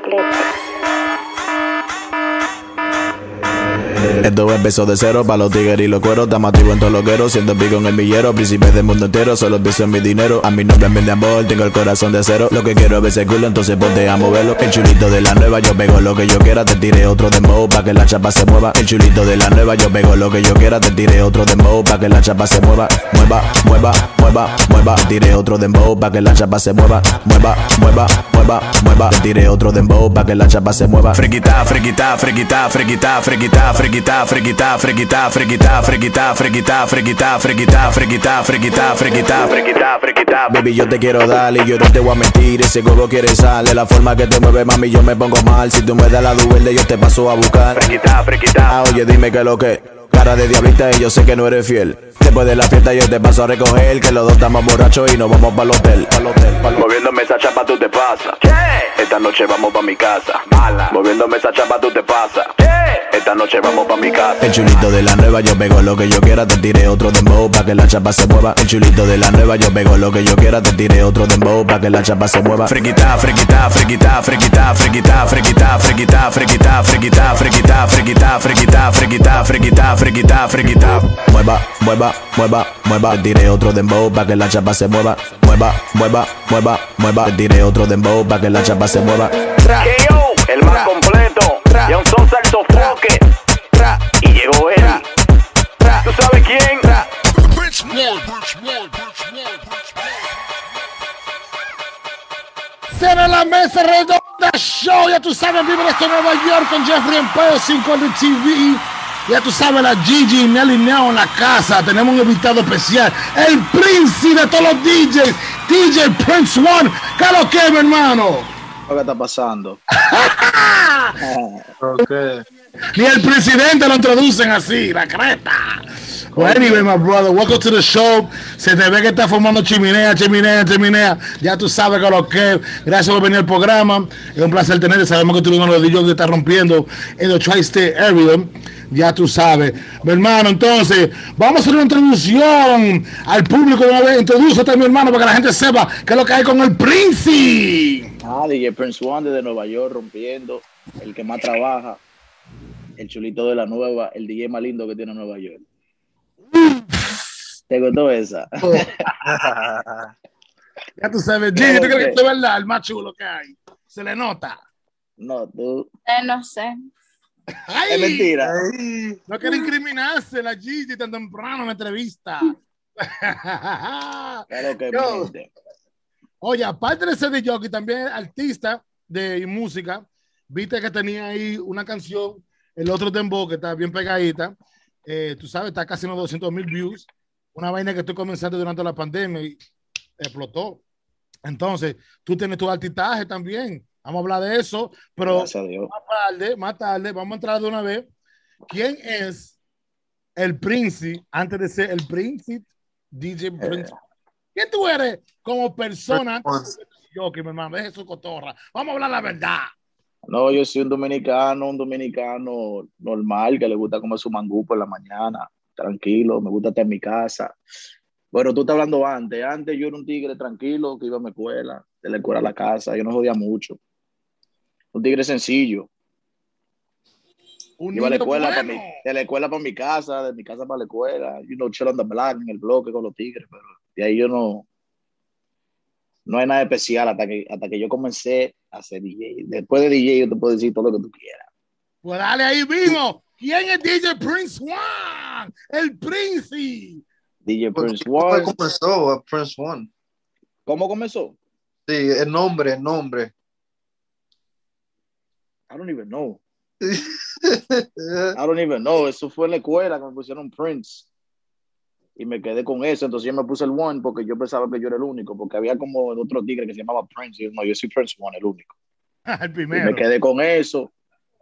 completo. Esto empezó de cero para los tigres y los cueros. Estamos activos en todos los gueros, siendo pico en el millero. Príncipe del mundo entero, solo pienso en mi dinero. A mi nombre me de amor, tengo el corazón de acero. Lo que quiero es ver ese culo, entonces ponte a moverlo. El chulito de la nueva, yo pego lo que yo quiera. Te tiré otro dembow pa' que la chapa se mueva. El chulito de la nueva, yo pego lo que yo quiera. Te tiré otro dembow pa' que la chapa se mueva. Mueva, mueva, mueva, mueva. Te tiré otro dembow pa' que la chapa se mueva. Mueva, mueva, mueva, mueva. Te tiré otro dembow pa' que la chapa se mueva. Friquita, friquita, friquita, friquita, friquita, friquita, friquita, friquita, friquita, friquita, friquita, friquita, friquita, friquita, friquita, friquita, friquita, friquita. Baby, yo te quiero dar y yo no te voy a mentir. Ese gogo quiere sal de la forma que te mueve, mami, yo me pongo mal. Si tú me das la duelde, yo te paso a buscar. Friquita, friquita. Oye, dime que lo que. Cara de diablita y yo sé que no eres fiel. Después de la fiesta yo te paso a recoger Que los dos estamos borrachos y nos vamos para el hotel, pa'l hotel, pa'l. Moviéndome esa chapa tú te pasas Esta noche vamos pa' mi casa Mala. Moviéndome esa chapa tú te pasas Esta noche vamos pa' mi casa El chulito de la nueva yo pego lo que yo quiera Te tiré otro dembow pa' que la chapa se mueva El chulito de la nueva yo pego lo que yo quiera Te tiré otro dembow pa' que la chapa se mueva Friquita, friquita, friquita, friquita, friquita, friquita, friquita, friquita, friquita, friquita, friquita, friquita, friquita, friquita, friquita, friquita Mueva, mueva, mueva, mueva Te tiré otro dembow pa' que la chapa se mueva Mueva, mueva, mueva, mueva Te tiré otro dembow pa' que la chapa se mueva KO, el más completo. Y a un son salto foque. Y llegó él. ¿Tú sabes quién? Cierra la mesa redonda show, ya tú sabes, vive esto en Nueva York con Jeffrey Empeo 5 de TV. Ya tú sabes, la Gigi y Nelly Neo en la casa. Tenemos un invitado especial, el príncipe de todos los DJs, DJ Prince One. ¿Qué es lo que, mi hermano? ¿Qué está pasando? Ni el presidente lo introducen así, la creta. Well, anyway, my brother, welcome to the show. Se te ve que está formando chimenea, chimenea, chimenea. Ya tú sabes que lo que. Gracias por venir al programa. Es un placer tenerte. Sabemos que tú eres uno de los DJs que está rompiendo en el Tri-State Area. Ya tú sabes. Mi hermano, entonces, vamos a hacer una introducción al público de una vez. Introdúcete, mi hermano, para que la gente sepa qué es lo que hay con el Príncipe. Ah, DJ Prince One desde Nueva York rompiendo, el que más trabaja, el chulito de la nueva, el DJ más lindo que tiene Nueva York. ¿Te gustó esa? Ya tú sabes, Gigi, ¿tú crees que esto es verdad? El más chulo que hay. Se le nota. No, tú. Eh, no sé. ¡Ay! Es mentira. No quiere incriminarse la Gigi tan temprano en la entrevista. Claro que Yo-. Oye, aparte de ser de jockey, también artista de música. Viste que tenía ahí una canción, el otro dembow, que está bien pegadita. Eh, tú sabes, está casi en los 200 mil views. Una vaina que estoy comenzando durante la pandemia y explotó. Entonces, tú tienes tu artistaje también. Vamos a hablar de eso, pero más tarde, más tarde, vamos a entrar de una vez. ¿Quién es el príncipe antes de ser el príncipe DJ Prince? ¿Quién tú eres como persona antes de ser jockey, mi hermano? Deje su cotorra. Vamos a hablar la verdad. No, yo soy un dominicano, un dominicano normal que le gusta comer su mangú por la mañana, tranquilo, me gusta estar en mi casa. Bueno, tú estás hablando antes. Antes yo era un tigre tranquilo que iba a mi escuela, de la escuela a la casa, yo no jodía mucho. Un tigre sencillo. Un Iba a la escuela para mi, de la escuela para mi casa, de mi casa para la escuela, you know, chill on the block, en el bloque con los tigres, pero de ahí yo no, no hay nada especial hasta que, hasta que yo comencé a ser DJ. Después de DJ yo te puedo decir todo lo que tú quieras. Pues dale ahí mismo. ¿Quién es DJ Prince One? El Prince. DJ Prince ¿Cómo comenzó Prince One? ¿Cómo comenzó? Sí, el nombre, el nombre. I don't even know. I don't even know. Eso fue en la escuela que me pusieron Prince. Y me quedé con eso. Entonces yo me puse el One porque yo pensaba que yo era el único. Porque había como otro tigre que se llamaba Prince. Y yo, no, yo soy Prince One, el único. El Y primero. me quedé con eso.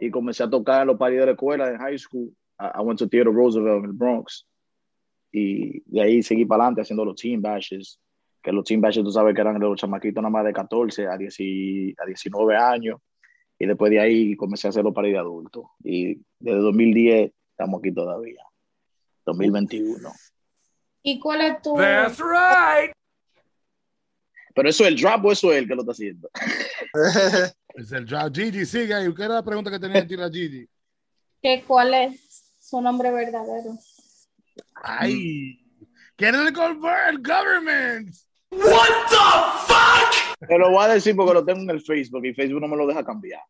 Y comencé a tocar en los paris de la escuela en high school. I, I went to Theater Roosevelt en el Bronx. Y de ahí seguí para adelante haciendo los team bashes. Que los team bashes, tú sabes que eran los chamaquitos nada más de 14 a, 10 y- a 19 años. Y después de ahí comencé a hacer los paris de adultos. Y desde 2010 estamos aquí todavía. 2021. ¿Y cuál es tu Pero eso es el drop o eso es el que lo está haciendo. Es el drop. Gigi, sigue ahí. ¿Qué era la pregunta que tenía que tirar Gigi? que cuál es su nombre verdadero? Ay. ¿Quieren el gover- government? Te lo voy a decir porque lo tengo en el Facebook y Facebook no me lo deja cambiar.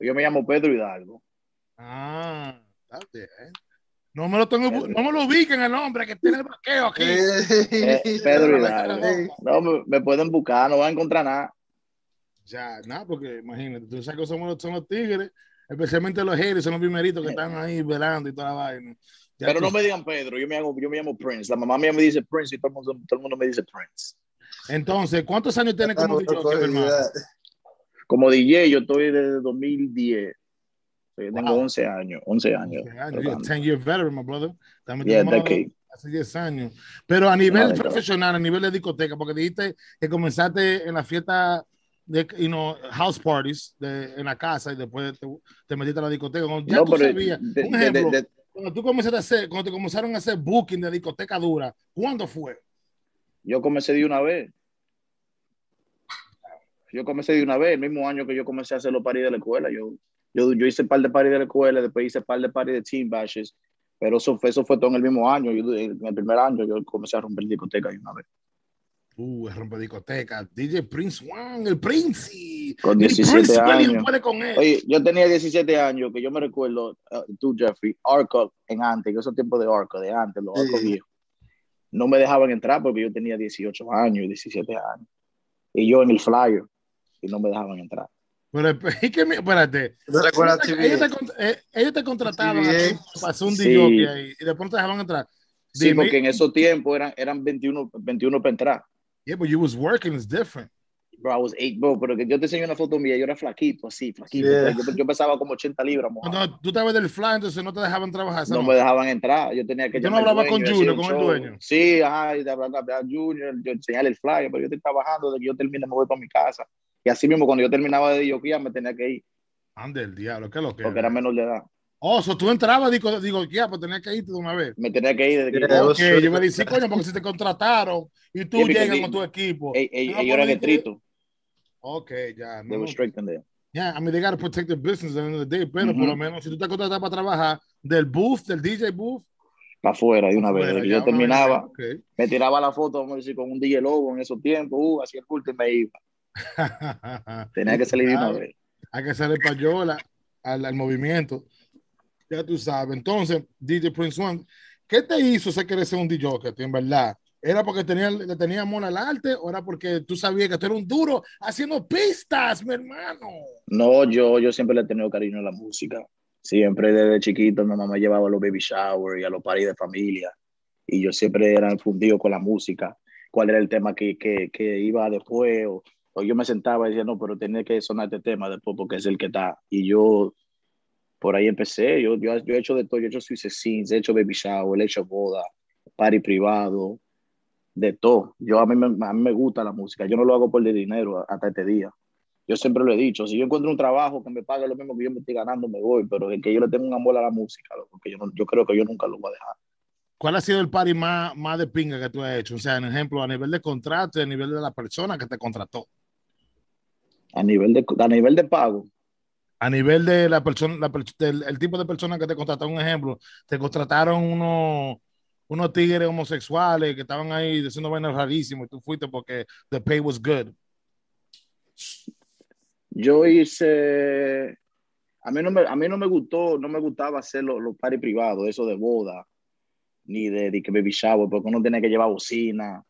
Yo me llamo Pedro Hidalgo. Ah, está bien. No me lo tengo, no me lo ubiquen el nombre que tiene el vaqueo aquí. Eh, Pedro Hidalgo. No, me, me pueden buscar, no van a encontrar nada. Ya, nada, porque imagínate, tú sabes que somos los, son los tigres, especialmente los haters, son los primeritos que están ahí velando y toda la vaina. Ya Pero tú- no me digan Pedro, yo me, hago, yo me llamo Prince. La mamá mía me dice Prince y todo el mundo, todo el mundo me dice Prince. Entonces, ¿cuántos años tienes como DJ, hermano? Como DJ, yo estoy desde 2010. Yo tengo Wow. 11 años, 11 años. You're a tocando. 10 year veteran, my brother. Estamos Yeah, decade. hace 10 años. Pero a nivel Madre, profesional, a nivel de discoteca, porque dijiste que comenzaste en la fiesta de you know, house parties de, en la casa y después te, te metiste a la discoteca. Ya No, tú pero sabías. de- un de- ejemplo, de- de- cuando tú comenzaste a hacer, cuando te comenzaron a hacer booking de discoteca dura, ¿cuándo fue? yo comencé de una vez. Yo comencé de una vez, el mismo año que yo comencé a hacer los paris de la escuela. Yo, yo, yo hice un par de paris de la escuela, después hice un par de paris de team bashes, pero eso fue, eso fue todo en el mismo año. Yo, en el primer año yo comencé a romper discoteca de una vez. Uh, el rompe discoteca. DJ Prince One, el Prince. Con El 17 Prince años. puede con él. Oye, yo tenía 17 años, que yo me recuerdo, uh, tú, Jeffrey, Arco en antes, en esos tiempos de Arco, de antes, los Sí. Arcos viejos. No me dejaban entrar porque yo tenía 18 años, 17 años. Y yo en el flyer, y no me dejaban entrar. Pero, es que, espérate. ¿No recuerdas ellos, te, eh, ellos te contrataban Sí. a ti, pasó un Sí. Ahí y después no te dejaban entrar. Sí, porque en esos tiempos eran, eran 21, 21 para entrar. Yeah, but you was working, it's different. Bro, I was eight, bro, pero que yo te enseño una foto mía, yo era flaquito, así, flaquito. Yeah. Yo, yo pesaba como 80 libras. Cuando tú estabas del fly, entonces no te dejaban trabajar. no me dejaban entrar, yo tenía que ¿Tú no hablabas con Junior, con el dueño? Sí, ajá, y de hablar hablar a Junior, yo enseñarle el flyer, pero yo estoy trabajando, de que yo termine me voy para mi casa. Y así mismo, cuando yo terminaba de ya me tenía que ir, Ande el diablo, ¿qué es lo que porque era menor de edad. Oh, so tú entrabas, digo, digo, ya, pues tenías que irte de una vez. Me tenía que ir desde Yeah, yo- me dije, coño, porque si te contrataron y tú llegas they- con tu equipo. Ellos eran puedes decir- estrictos, Ok, ya. they No, were strict in there. yeah, I mean, they gotta protect the business at the end of the day, pero por lo menos si tú te contratas para trabajar del booth, del DJ booth, Para afuera, de una vez. ya, yo vez, terminaba, me tiraba la foto, vamos a decir, con un DJ Lobo en esos tiempos, uh, hacía el culto y me iba. Tenía que salir de una vez. Hay que hacerle payola al, al movimiento. Ya tú sabes. Entonces, DJ Prince One, ¿qué te hizo ser querer ser un DJ en verdad? ¿Era porque tenía, le tenía amor al arte o era porque tú sabías que tú eras un duro haciendo pistas, mi hermano? No, yo, yo siempre le he tenido cariño a la música. Siempre desde chiquito mi mamá me llevaba a los baby shower y a los parties de familia. Y yo siempre era infundido con la música. ¿Cuál era el tema que, que, que iba después? O, o yo me sentaba y decía, no, pero tenía que sonar este tema después porque es el que está. Y yo por ahí empecé. Yo, yo, yo he hecho de todo. Yo he hecho suicide scenes, he hecho baby shower, he hecho boda, party privado, de todo. Yo a mí, me, a mí me gusta la música. Yo no lo hago por el dinero hasta este día. Yo siempre lo he dicho, si yo encuentro un trabajo que me pague lo mismo que yo me estoy ganando, me voy, pero es que yo le tengo un amor a la música, loco, que yo, no- yo creo que yo nunca lo voy a dejar. ¿Cuál ha sido el party más, más de pinga que tú has hecho? O sea, en ejemplo, a nivel de contrato y a nivel de la persona que te contrató. A nivel de, a nivel de pago, A nivel de la persona, la del el tipo de persona que te contrató, un ejemplo, te contrataron unos unos tigres homosexuales que estaban ahí haciendo vainas rarísimas y tú fuiste porque the pay was good. Yo hice. A mí no me, a mí no me gustó, no me gustaba hacer los, los parties privados, eso de boda, ni de, de que baby shower, porque uno tiene que llevar bocina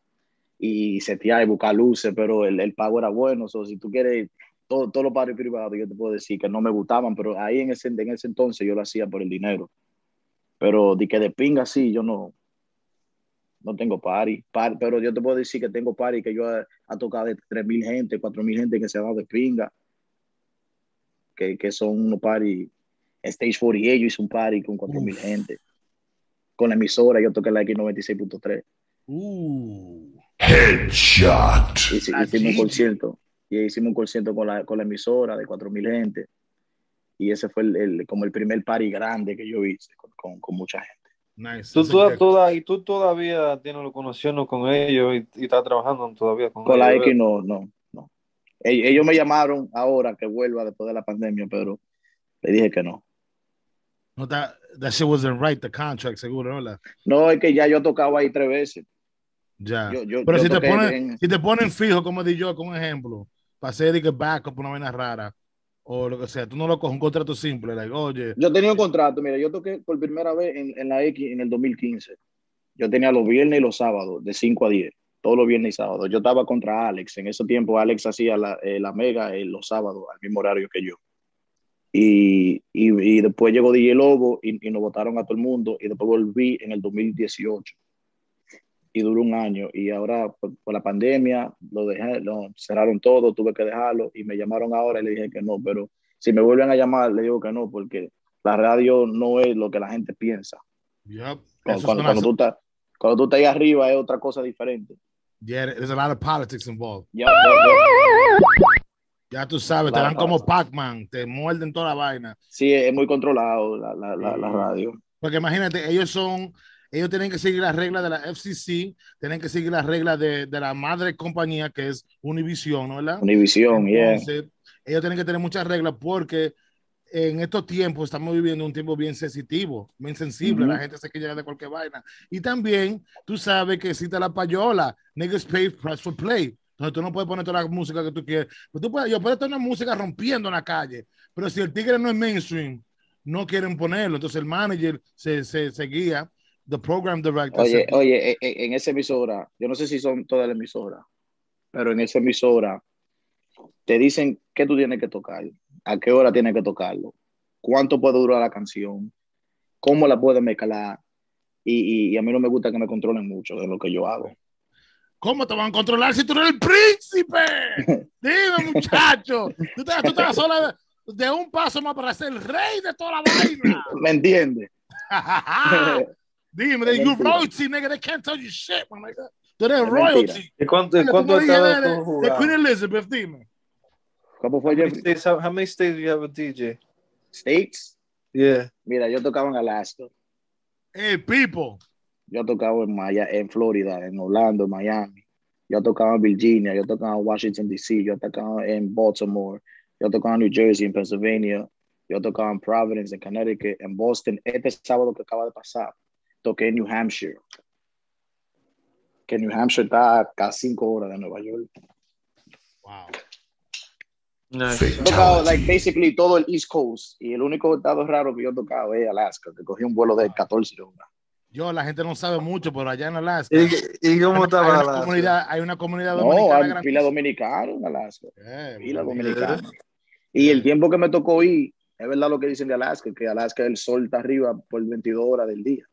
y setear y buscar luces, pero el, el pago era bueno. So, si tú quieres todo- todos los parties privados, yo te puedo decir que no me gustaban, pero ahí en ese, en ese entonces yo lo hacía por el dinero. Pero de que de pinga sí, yo no, no tengo party, Par- pero yo te puedo decir que tengo party que yo he, ha tocado de 3.000 gente, 4.000 gente que se ha dado de pinga, que, que son unos party, Stage 48 yo hice un party con 4.000 gente, con la emisora yo toqué la X96.3, Uh. Headshot. La hicimos un concierto, y hicimos un concierto con la, con la emisora de 4.000 gente, y ese fue el, el- como el primer party grande que yo hice con, con, con mucha gente. Nice. Tú, toda- toda- y tú todavía tienes la conexión con ellos y, y estás trabajando todavía con, Con la ellos. X no, no, no. Ell- Ellos me llamaron ahora que vuelva después de la pandemia, pero le dije que no. No, that, that shit wasn't right, the contract, seguro, ¿no? La- No, es que ya yo tocaba ahí tres veces. Ya. Yo- yo- Pero yo si, te ponen, en- si te ponen fijo, como di yo, con un ejemplo, para hacer de que backup, una vaina rara, o lo que sea, tú no lo coges un contrato simple, like, oye, Yo tenía un contrato, mira, yo toqué por primera vez en, en la X en el 2015. Yo tenía los viernes y los sábados, de 5 a 10, todos los viernes y sábados. Yo estaba contra Alex. En ese tiempo Alex hacía la, eh, la mega eh, los sábados al mismo horario que yo. Y, y, y después llegó DJ Lobo y, y nos votaron a todo el mundo. Y después volví en el 2018. Y duró un año. Y ahora, por, por la pandemia, lo dejé, lo cerraron todo, tuve que dejarlo. Y me llamaron ahora y le dije que no. Pero si me vuelven a llamar, le digo que no, porque la radio no es lo que la gente piensa. yep. Cuando, cuando, cuando tú estás, cuando tú estás ahí arriba es otra cosa diferente. yeah, there's a lot of politics involved. Ya, ya, ya. Tú sabes, te Claro, dan como. Pac-Man, te muerden toda la vaina. Sí, es muy controlado la, la, la, la radio. Porque imagínate, ellos son, ellos tienen que seguir las reglas de la FCC, tienen que seguir las reglas de, de la madre compañía que es Univision, ¿no? ¿verdad? Univisión, yeah. Entonces, ellos tienen que tener muchas reglas porque en estos tiempos estamos viviendo un tiempo bien sensitivo, bien sensible, la gente se quiere de cualquier vaina. Y también tú sabes que existe la payola, niggas pay press for play. Entonces tú no puedes poner toda la música que tú quieres. Pero tú puedes, yo puedo tener música rompiendo en la calle, pero si el tigre no es mainstream, no quieren ponerlo. Entonces el manager se, se, se guía, the program director. Oye, oye, e- e- en esa emisora, yo no sé si son todas las emisoras, pero en esa emisora te dicen qué tú tienes que tocar, a qué hora tienes que tocarlo, cuánto puede durar la canción, cómo la puedes mezclar. Y, y- y a mí no me gusta que me controlen mucho de lo que yo hago. ¿Cómo te van a controlar si tú eres el príncipe? Dime, muchacho. Tú te, tú te vas solo de, de un paso más para ser el rey de toda la vaina. ¿Me entiendes? Dime, de Es you royalty, nigga. They can't tell you shit, my nigga. Tú eres Es royalty. ¿Y cuánto, Dile, cuánto tú has me estado dijiste tú de, de? Queen Elizabeth, dime. ¿Cómo How fue many, states, how, how many states do you have a DJ? States? Yeah. Mira, yo tocaba en Alaska. Hey, people. Yo tocaba en, Maya, en Florida, en Orlando, en Miami. Yo tocaba en Virginia, yo tocaba en Washington, D.C., yo tocaba en Baltimore, yo tocaba en New Jersey, en Pennsylvania, yo tocaba en Providence, en Connecticut, en Boston. Este sábado que acaba de pasar, toqué en New Hampshire. Que New Hampshire está a casi cinco horas de Nueva York. Wow. Nice. He tocado, like, basically todo el East Coast. Y el único estado raro que yo he tocado es Alaska, que cogí un vuelo de 14 horas. Yo, la gente no sabe mucho, pero allá en Alaska. ¿Y, y cómo hay, estaba una Alaska? comunidad, hay una comunidad No, dominicana hay pila dominicana en Alaska. Eh, Pila bueno. dominicana. Y el tiempo que me tocó ir, es verdad lo que dicen de Alaska, que Alaska el sol está arriba por 22 horas del día.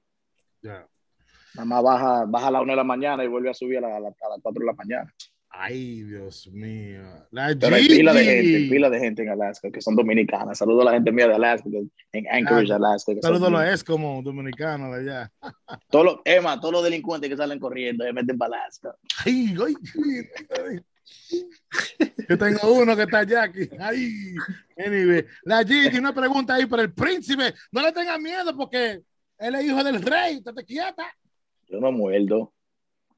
Nada más baja, baja a las 1 de la mañana y vuelve a subir a, la- a la- a las 4 de la mañana. Ay, Dios mío. La Pero hay pila de gente, pila de gente en Alaska que son dominicanas. Saludo a la gente mía de Alaska, en Anchorage, Alaska. Saludos a los es como dominicanos de allá. Todos los, Emma, todos los delincuentes que salen corriendo, se meten para Alaska. Ay, ay, ay. Yo tengo uno que está allá aquí. Ay, anyway. La Gigi, una pregunta ahí para el príncipe. No le tenga miedo porque él es hijo del rey. Estate quieta. Yo no muerdo.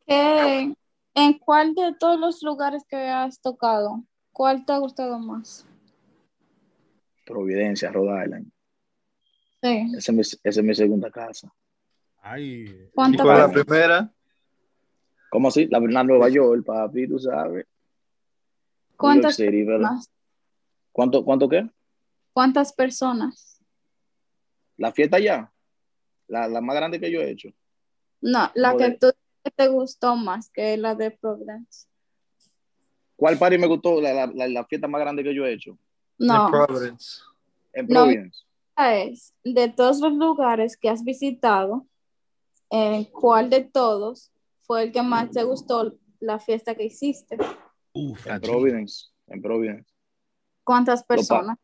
¿Qué- ¿En cuál de todos los lugares que has tocado, cuál te ha gustado más? Providencia, Rhode Island. Sí. Esa es mi, esa es mi segunda casa. Ay. ¿Y ¿Cuántas cuál es la personas? primera? ¿Cómo así? La, la Nueva York, papi, tú sabes. ¿Cuántas City, personas? ¿Cuánto, ¿Cuánto qué? ¿Cuántas personas? La fiesta ya. La, la más grande que yo he hecho. No, la Como que de- tú que te gustó más que la de Providence. ¿Cuál party me gustó? La, la, la, la fiesta más grande que yo he hecho. No, En Providence. En No. Providence. esta es de todos los lugares que has visitado, eh, ¿cuál de todos fue el que más te gustó la fiesta que hiciste? Uf, En Providence. En Providence. ¿Cuántas personas?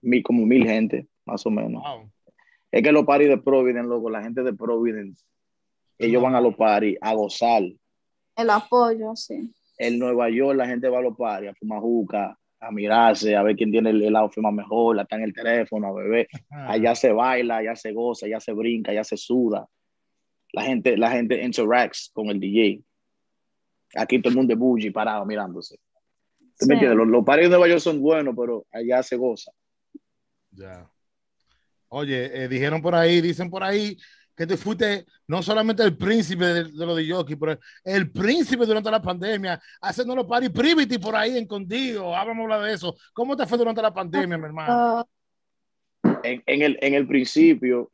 Mi, como mil gente, más o menos. Wow. Es que los parties de Providence, loco, la gente de Providence, ellos van a los parties a gozar. El apoyo, sí. En Nueva York la gente va a los parties a fumar juca, a mirarse, a ver quién tiene el, el outfit más mejor, está en el teléfono, a beber. Allá se baila, allá se goza, allá se brinca, allá se suda. La gente, la gente interacts con el DJ. Aquí todo el mundo es bougie parado mirándose. ¿Tú Sí. me entiendes? Los, los parties de Nueva York son buenos, pero allá se goza. Ya. Oye, eh, dijeron por ahí, dicen por ahí que tú fuiste no solamente el príncipe de, de los de jockey, pero el príncipe durante la pandemia, haciendo los party privity por ahí escondido. Vamos a hablar de eso. ¿Cómo te fue durante la pandemia, mi hermano? Ah, En, en el, en el principio,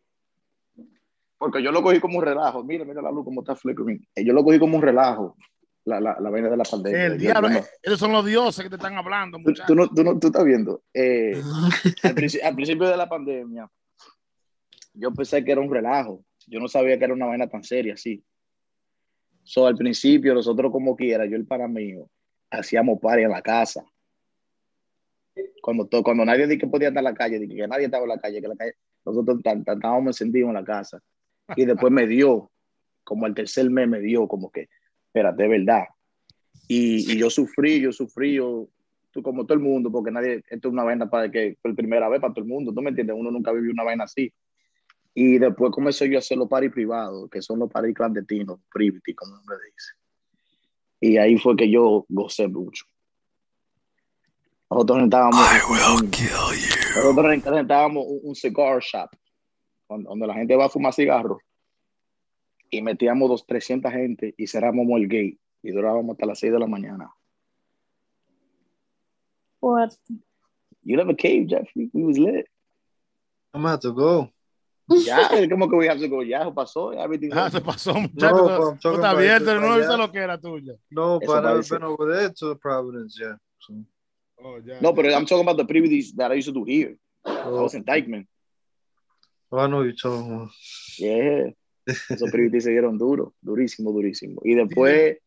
porque yo lo cogí como un relajo. Mira, mira la luz como está flickering. Eh, Yo lo cogí como un relajo, la, la, la vaina de la pandemia. el diablo, no- eh, esos son los dioses que te están hablando, tú, no, tú, no- tú estás viendo. Eh, al principio de la pandemia, yo pensé que era un relajo. Yo no sabía que era una vaina tan seria así. So, al principio, nosotros como quiera, yo el pana mío, hacíamos party en la casa. Cuando, to- cuando nadie dijo que podía estar en la calle, dije que nadie estaba en la calle, que la calle, nosotros estábamos encendidos en la casa. Y después me dio, como el tercer mes me dio, como que, espérate, de verdad. Y, y yo sufrí, yo sufrí, yo, tú como todo el mundo, porque nadie, esto es una vaina para que la primera vez para todo el mundo, ¿tú me entiendes? Uno nunca vivió una vaina así. Y después comencé yo a hacer los paris privados, que son los paris clandestinos, privity, como uno le dice. Y ahí fue que yo gocé mucho. Nosotros rentábamos, un, nosotros rentábamos un, un cigar shop, donde, donde la gente va a fumar cigarros, y metíamos dos, 300 gente y cerrábamos el gate, y durábamos hasta las 6 de la mañana. fuerte. You never came, Jeffrey. We was lit. I'm about to go. Ya, como que have to go. Ya, pasó. Everything Ah, se pasó, muchachos. No, No, but I'm talking está about abierto, no es lo que era tuya. No, Eso but I've been over there to Providence, yeah. So, Oh, ya, No, ya. but I'm talking about the privileges that I used to do here. I oh, was in Dykeman. oh, I know you're talking about. Yeah. Esos privileges se dieron duro, durísimo, durísimo. Y después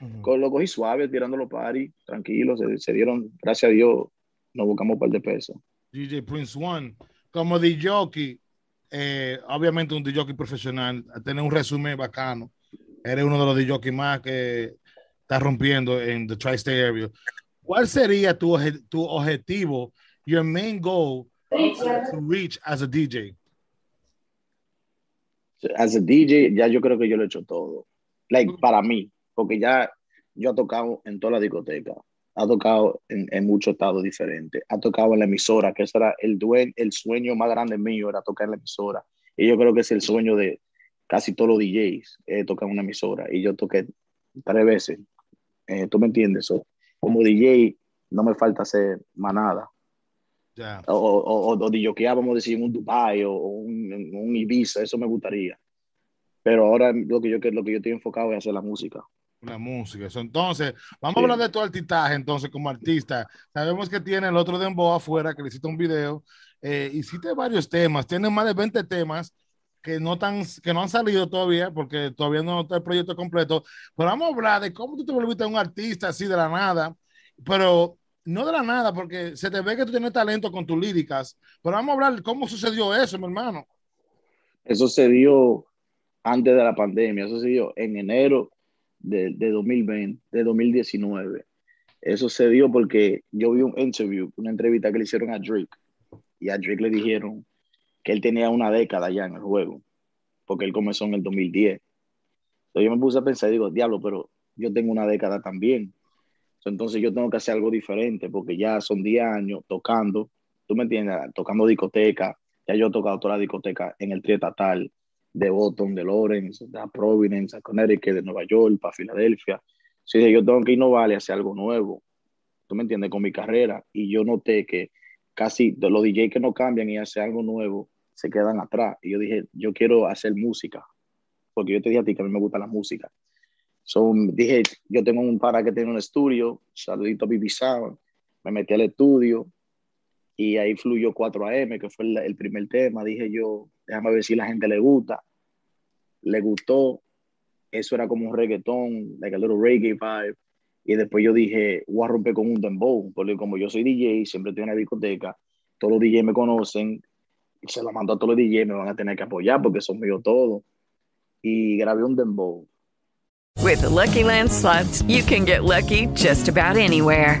Ujú. con- lo cogí suave, tirando los paris, tranquilos. Se, se dieron, gracias a Dios, nos buscamos un par de pesos. DJ Prince One, como de jockey, eh, obviamente un DJ profesional, a tener un resumen bacano. Eres uno de los DJ más que está rompiendo en the tri-state area. ¿Cuál sería tu, tu objetivo, your main goal to reach as a DJ? As a DJ, ya yo creo que yo lo he hecho todo. Like, para mí, porque ya yo he tocado en toda la discoteca, ha tocado en, en muchos estados diferentes, ha tocado en la emisora, que ese era el, el sueño más grande mío, era tocar en la emisora. Y yo creo que es el sueño de casi todos los DJs, eh, tocar en una emisora. Y yo toqué tres veces. Eh, ¿Tú me entiendes? So, como DJ, no me falta hacer más nada. Ya. O, o, o, o vamos a decir, un Dubai o un, un Ibiza, eso me gustaría. Pero ahora lo que yo lo que yo estoy enfocado es hacer la música. La música. Entonces, vamos a hablar de tu artistaje, entonces, como artista. Sabemos que tiene el otro Dembow afuera, que le hiciste un video. Eh, hiciste varios temas, tiene más de 20 temas que no, tan, que no han salido todavía, porque todavía no está el proyecto completo. Pero vamos a hablar de cómo tú te volviste un artista así de la nada, pero no de la nada, porque se te ve que tú tienes talento con tus líricas. Pero vamos a hablar de cómo sucedió eso, mi hermano. Eso se dio antes de la pandemia, eso se dio en enero de, de 2020, de 2019. Eso se dio porque yo vi un interview, una entrevista que le hicieron a Drake, y a Drake le dijeron que él tenía una década ya en el juego, porque él comenzó en el 2010. Entonces yo me puse a pensar y digo, diablo, pero yo tengo una década también. Entonces yo tengo que hacer algo diferente, porque ya son 10 años tocando, tú me entiendes, tocando discoteca, ya yo he tocado toda la discoteca en el triestatal, de Boston, de Lawrence, de Providence, a Connecticut, de Nueva York, para Filadelfia. Dije, yo tengo que innovar y hacer algo nuevo. ¿Tú me entiendes? Con mi carrera. Y yo noté que casi los DJ que no cambian y hacen algo nuevo, se quedan atrás. Y yo dije, yo quiero hacer música. Porque yo te dije a ti que a mí me gusta la música. So, dije, yo tengo un para que tiene un estudio, saludito a Sound. Me metí al estudio y ahí fluyó 4AM, que fue el, el primer tema. Dije yo, déjame ver si la gente le gusta. Le gustó. Eso era como un reggaetón, like a little reggae vibe. Y después yo dije, voy a romper con un dembow, porque como yo soy DJ, siempre estoy en la discoteca, todos los DJs me conocen, se lo mando a todos los DJs, me van a tener que apoyar porque son míos todos. Y grabé un dembow. With the Lucky Land slots, you can get lucky just about anywhere.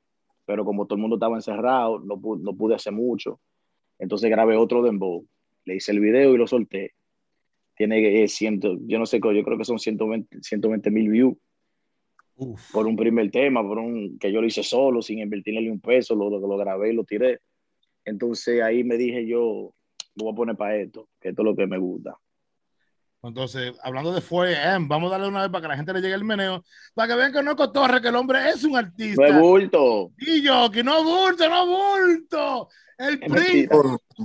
pero como todo el mundo estaba encerrado, no pude, no pude hacer mucho. Entonces grabé otro Dembow, le hice el video y lo solté. Tiene eh, ciento, yo no sé, yo creo que son 120 mil views por un primer tema, por un que yo lo hice solo, sin invertirle un peso, lo, lo, lo grabé y lo tiré. Entonces ahí me dije yo, lo voy a poner para esto, que esto es lo que me gusta. Entonces, hablando de Fue M, vamos a darle una vez para que la gente le llegue el meneo, para que vean que no es cotorre, que el hombre es un artista. No es bulto. Y yo, que no bulto, no bulto. El príncipe,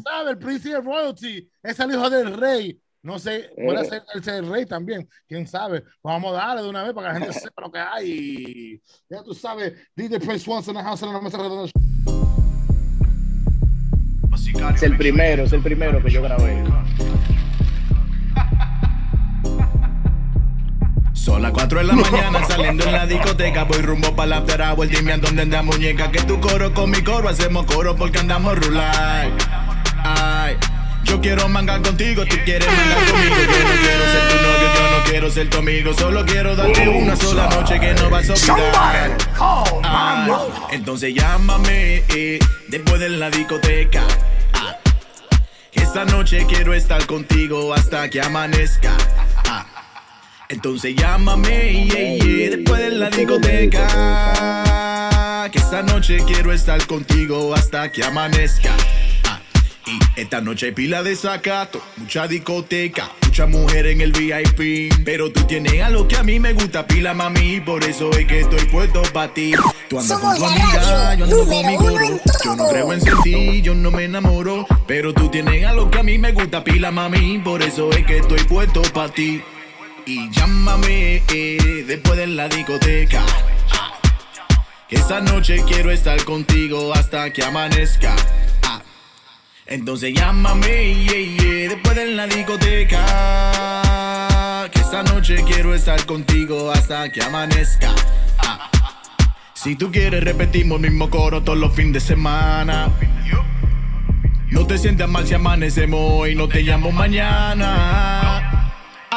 ¿sabes? El príncipe royalty es el hijo del rey. No sé, puede ser el, ser rey también, quién sabe. Vamos a darle de una vez para que la gente sepa lo que hay. Ya tú sabes, DJ Prince Once in the house en la mesa redonda. Es el primero, es el primero que yo grabé. Son las 4 de la mañana saliendo en la discoteca Voy rumbo para la after hour Dime a dónde anda muñeca Que tu coro con mi coro Hacemos coro porque andamos rular Ay yo quiero mangar contigo, tú quieres mangar conmigo. Yo no quiero ser tu novio, yo no quiero ser tu amigo. Solo quiero darte una sola noche que no vas a olvidar. Ay, entonces llámame eh, después de la discoteca. Ah, esta noche quiero estar contigo hasta que amanezca. Entonces llámame yeah, yeah, después de la discoteca. Que esta noche quiero estar contigo hasta que amanezca. Ah, y esta noche hay pila de sacato, mucha discoteca, mucha mujer en el VIP. Pero tú tienes algo que a mí me gusta, pila mami, por eso es que estoy puesto para ti. Tú andas con tu amiga, yo ando con mi goro. Yo no creo en sentir, yo no me enamoro. Pero tú tienes algo que a mí me gusta, pila mami, por eso es que estoy puesto para ti. Y llámame eh, después de la discoteca. Que esta noche quiero estar contigo hasta que amanezca. Ah, entonces llámame yeah, yeah, después de la discoteca. Que esta noche quiero estar contigo hasta que amanezca. Ah, si tú quieres repetimos el mismo coro todos los fines de semana. No te sientas mal si amanecemos hoy, no te llamo mañana.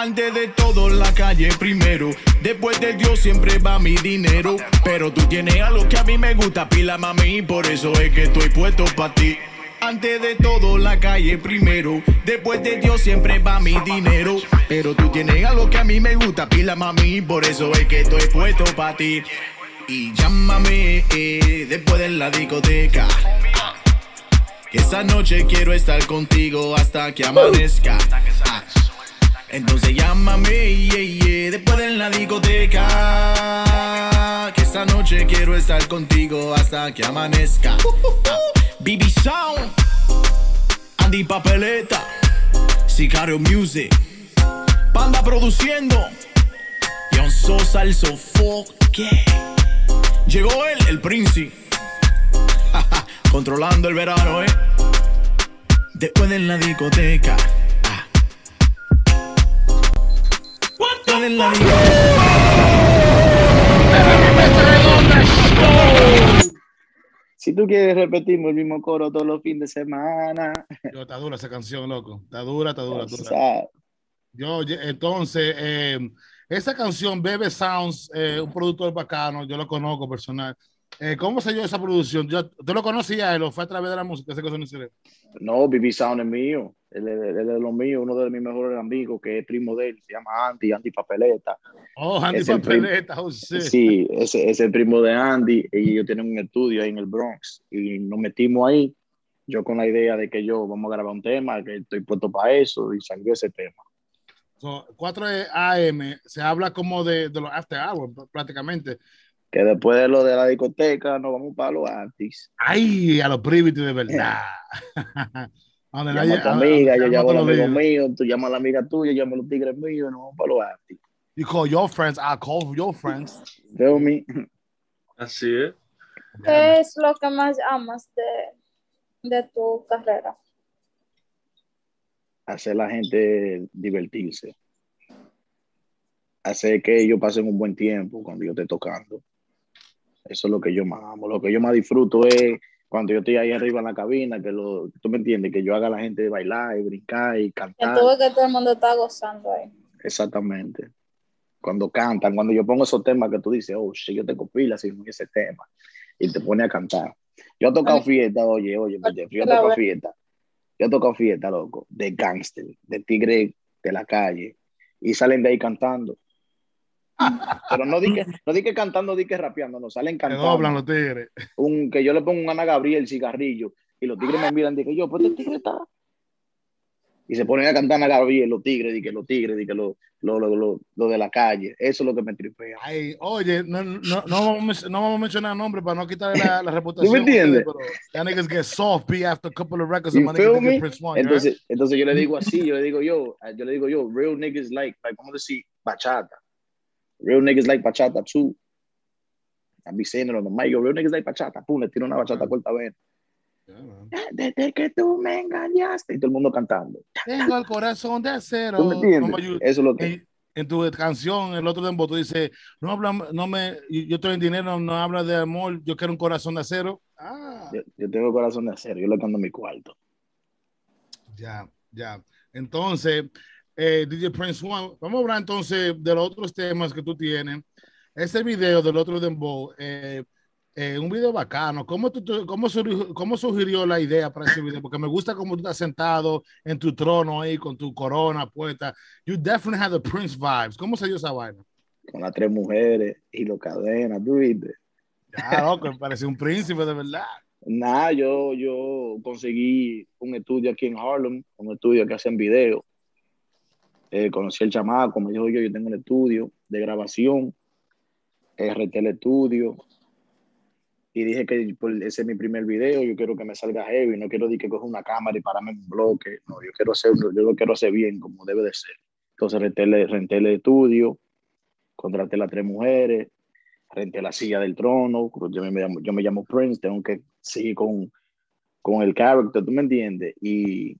Antes de todo la calle primero, después de Dios siempre va mi dinero. Pero tú tienes algo que a mí me gusta, pila mami, por eso es que estoy puesto para ti. Antes de todo la calle primero, después de Dios siempre va mi dinero. Pero tú tienes algo que a mí me gusta, pila mami, por eso es que estoy puesto para ti. Y llámame eh, después de la discoteca. Que esta noche quiero estar contigo hasta que amanezca. Ah, entonces llámame yeah, yeah, después de la discoteca. Que esta noche quiero estar contigo hasta que amanezca. Ah, BB Sound, Andy Papeleta, Sicario Music. Panda produciendo. John Sosa el sofoque. Llegó él, el Princi. Controlando el verano, eh. Después de la discoteca. De la Si tú quieres repetirme el mismo coro todos los fines de semana. Yo, está dura esa canción, loco. Está dura, está dura. O dura. Yo, oye, entonces, eh, esa canción, Bebe Sounds, eh, un productor bacano, yo lo conozco personal. Eh, ¿Cómo se dio esa producción? Yo, ¿Tú lo conocías él o fue a través de la música? Esa cosa. No, BB Sound es mío. Él es es de los míos, uno de mis mejores amigos, que es primo de él, se llama Andy, Andy Papeleta. Oh, Andy Es Papeleta, oh, shit. Sí, ese es el primo de Andy y ellos tienen un estudio ahí en el Bronx y nos metimos ahí. Yo con la idea de que yo vamos a grabar un tema, que estoy puesto para eso y salió ese tema. So, 4 AM, se habla como de, de los after hours prácticamente. Que después de lo de la discoteca nos vamos para los artis. Ay, a los privity de verdad. Donde Llama a tu amiga, yo llamo a los días. mío, tú llamas a la amiga tuya, yo llamo a los tigres míos y nos vamos para los artis. You call your friends, I call your friends. Feel me? Así es. ¿Qué es lo que más amas de, de tu carrera? hacer la gente divertirse, hacer que ellos pasen un buen tiempo cuando yo esté tocando. Eso es lo que yo más amo. Lo que yo más disfruto es cuando yo estoy ahí arriba en la cabina, que lo, tú me entiendes, que yo haga a la gente bailar y brincar y cantar. tú ves que todo el mundo está gozando ahí. Exactamente. Cuando cantan, cuando yo pongo esos temas que tú dices, oh, shit, yo tengo pilas en ese tema, y te pone a cantar. Yo he tocado fiesta, oye, oye, Peter, yo he tocado fiesta. Yo he tocado fiesta, loco, de gangster, de tigre de la calle, y salen de ahí cantando. Pero no di que, no di que cantando, di que rapeando, no, salen Se cantando. doblan los tigres. Un, que yo le pongo un Ana Gabriel cigarrillo, y los tigres me miran, dije yo, pues este tigre está. Y se ponen a cantar Ana Gabriel, los tigres, di que los tigres, di que lo, lo, lo, lo, de la calle. Eso es lo que me tripea. Ay, oye, no, no, no, vamos, a- no vamos a mencionar nombres para no quitarle la, la reputación. ¿Tú me entiendes? pero that niggas get soft after a couple of records. You feel me? Prince One, Entonces, entonces yo le digo así, yo le digo yo, yo le digo yo, real niggas like, like ¿cómo decir? Bachata. Real niggas like bachata too. I be saying it on the mic, yo, real niggas like bachata. Pum, le tiro una bachata corta vez. Desde que tú me engañaste. Y todo el mundo cantando. Tengo el corazón de acero. ¿Tú me entiendes? You- Eso es lo que... en, en tu canción, el otro tiempo, tú dices, no habla, no me, yo estoy en dinero, no habla de amor, yo quiero un corazón de acero. Ah, Yo, yo tengo corazón de acero, yo le canto en mi cuarto. ya, ya. Entonces, eh, DJ Prince One, vamos a hablar entonces de los otros temas que tú tienes. Ese video del otro Dembow, eh, eh, un video bacano. ¿Cómo, tú, tú- cómo, surgió, ¿Cómo surgió la idea para ese video? Porque me gusta cómo tú estás sentado en tu trono ahí con tu corona puesta. You definitely have the Prince vibes. ¿Cómo se dio esa vaina? Con las tres mujeres y los cadenas, tú viste. Ya, loco, me parece un príncipe de verdad. Nada, yo, yo conseguí un estudio aquí en Harlem, un estudio que hacen video. Eh, conocí al chamaco, me dijo yo, yo tengo un estudio de grabación, eh, renté el estudio y dije que por ese es mi primer video, yo quiero que me salga heavy, no quiero decir que coja una cámara y pararme en un bloque, no, yo quiero hacerlo, yo lo quiero hacer bien, como debe de ser. Entonces renté renté el estudio, contraté las tres mujeres, renté la silla del trono, yo me llamo, yo me llamo Prince, tengo que seguir con, con el character, ¿tú me entiendes? Y,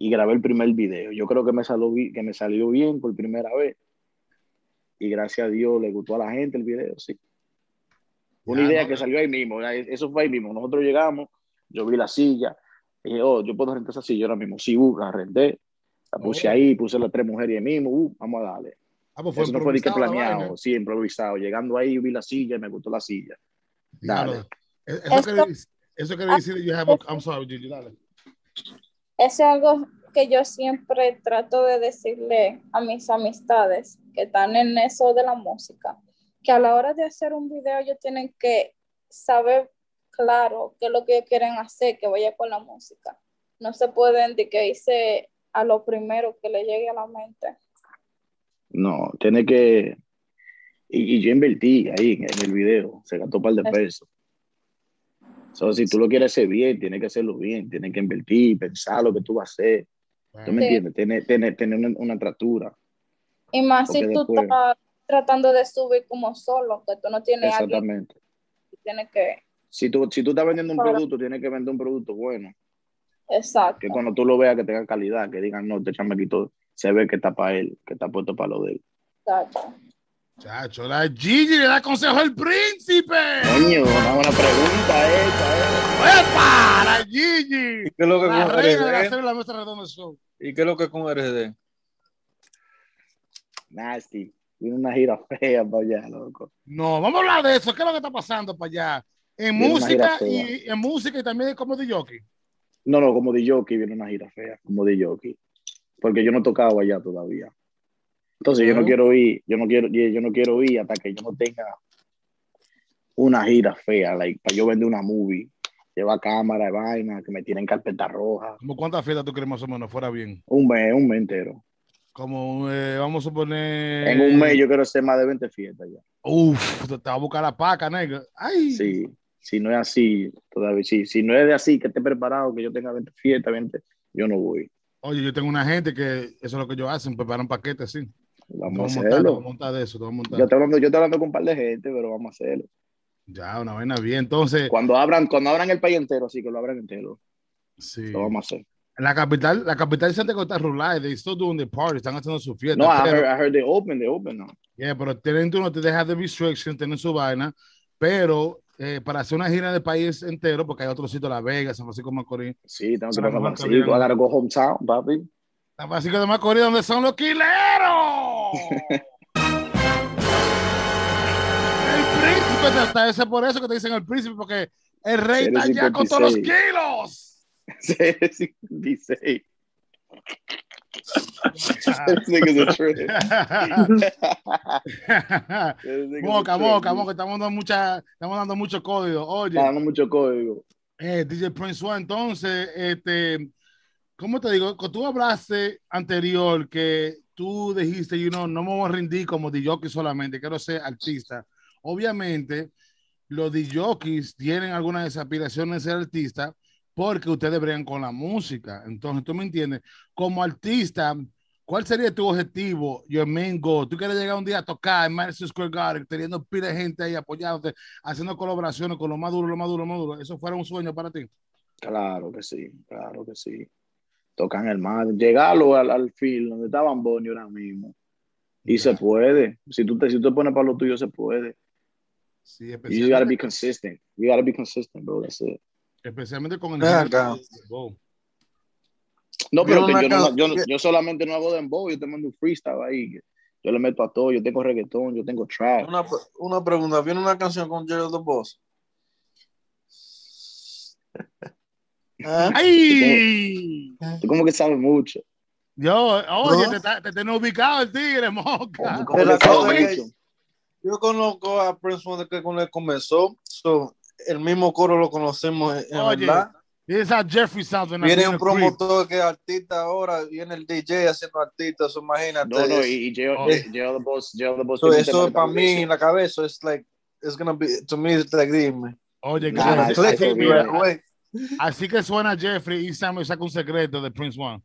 y grabé el primer video. Yo creo que me, salió, que me salió bien por primera vez. Y gracias a Dios le gustó a la gente el video, sí. Una Ya, idea no, que salió ahí mismo, eso fue ahí mismo. Nosotros llegamos, yo vi la silla, dije, oh, yo puedo rentar esa silla ahora mismo. Sí, uh, la renté, la puse Oh. ahí, puse las tres mujeres ahí mismo, uh, vamos a darle. Ah, pues fue Eso no fue ni que planeado, sí, improvisado. Llegando ahí, vi la silla y me gustó la silla. Dale. Diablo. Eh, Eso quiere, decir- eso quiere decir, you have a- I'm sorry, Gigi, dale. Eso es algo que yo siempre trato de decirle a mis amistades que están en eso de la música, que a la hora de hacer un video ellos tienen que saber claro qué es lo que quieren hacer, que vaya con la música. No se pueden de que irse a lo primero que le llegue a la mente. No, tiene que. Y, y yo invertí ahí en, en el video, se gastó un par de pesos. So, si tú lo quieres hacer bien, tienes que hacerlo bien, tienes que invertir, pensar lo que tú vas a hacer. ¿Tú me Sí. entiendes? Tiene, tiene, tiene una, una atratura. Y más si tú después- estás tratando de subir como solo, que tú no tienes a alguien Exactamente. que. Si tú, si tú estás vendiendo un Para- producto, tienes que vender un producto bueno. Exacto. Que cuando tú lo veas que tenga calidad, que digan, no, este chamaquito se ve que está para él, que está puesto para lo de él. exacto. Chacho, la Gigi le da consejo al príncipe. Coño, una buena pregunta esa, eh. ¡Epa! La Gigi. ¿Y qué es lo que La con reina RD? serie La Mesa Redonda Show. ¿Y qué es lo que con RD? Nasty. Viene una gira fea para allá, loco. No, vamos a hablar de eso. ¿Qué es lo que está pasando para allá? En Viene música y en música y también como de jockey. No, no, como de jockey viene una gira fea, como de jockey. Porque yo no he tocado allá todavía. Entonces yo no quiero ir, yo no quiero, yo no quiero ir hasta que yo no tenga una gira fea, like, para yo vender una movie, llevar cámara de vaina, que me tienen carpeta roja. ¿Como cuántas fiestas tú crees más o menos fuera bien? Un mes, un mes entero. Como eh, vamos a suponer. En un mes yo quiero hacer más de 20 fiestas ya. Uf, te va a buscar la paca, nega. Ay. Sí, si no es así, todavía sí. Si no es de así, que esté preparado, que yo tenga 20 fiestas, 20, yo no voy. Oye, yo tengo una gente que eso es lo que ellos hacen, preparan paquetes, sí. Vamos a a hacerlo. voy a montar de eso, voy a montar. Yo estoy hablando, yo estoy hablando con un par de gente, pero vamos a hacerlo. Ya, una vaina bien. Entonces, Cuando abran, cuando abran el país entero, así que lo abran entero, sí. lo vamos a hacer. La capital, la capital de Santiago está rulada, they still doing the party, están haciendo su fiesta. No, I pero, heard, I heard they open, they open now. yeah, pero tienen tú no te dejas de restrictions, tienen su vaina, pero eh, para hacer una gira de país entero, porque hay otros sitios, La Vega, San Francisco de Macorís, Sí, tengo que mejor por que Francisco. I gotta go hometown, papi. San Francisco de Macorís, donde son los quileros. El príncipe, hasta ese por eso que te dicen el príncipe, porque el rey está allá con todos los 56. kilos. 56. This nigga's a trip. This nigga's a moca, trip, moca, dude. moca, estamos dando mucha, estamos dando mucho código. Oye, dando mucho código. eh, DJ Prince One, entonces, este, ¿cómo te digo? Tú hablaste anterior que tú dijiste, you know, no me voy a rendir como DJ solamente, quiero ser artista. Obviamente, los DJs tienen algunas de esas aspiraciones de ser artista porque ustedes bregan con la música. Entonces, tú me entiendes, como artista, ¿cuál sería tu objetivo, your main goal? ¿Tú quieres llegar un día a tocar en Madison Square Garden, teniendo pila de gente ahí apoyándote, haciendo colaboraciones con lo más duro, lo más duro, lo más duro? ¿Eso fuera un sueño para ti? Claro que sí, claro que sí. Tocan el mar, llegarlo al, al film donde estaban Bonnie ahora mismo. Y se puede. Si tú te, si tú te pones para lo tuyo, se puede. Sí, You gotta especialmente, be consistent. You gotta be consistent, bro. That's it. especialmente con el acá. No, pero que yo, no, yo, yo solamente no hago dembow, yo te mando un freestyle ahí. Yo le meto a todo, yo tengo reggaetón, yo tengo trap. Una, una pregunta, ¿viene una canción con Jerry the Boss? ¿Ah? ¡Ay! Tú como que sabes mucho. Yo, oye, ¿No? te, te tiene ubicado el tigre, cosa es- mucho. Yo conozco a Prince que con él comenzó. So, el mismo coro lo conocemos en Oye, verdad. It's a Jeffrey I Viene un promotor que es artista ahora, viene el DJ haciendo artista, so imagínate. No, no, es- y, Oh. Jail the Boss, Jail the Boss. so, eso para mí en la cabeza es like, it's gonna be, to me, it's like, dime. Oye, que Nah, así, que suena Jeffrey y Samuel saca un secreto de Prince One.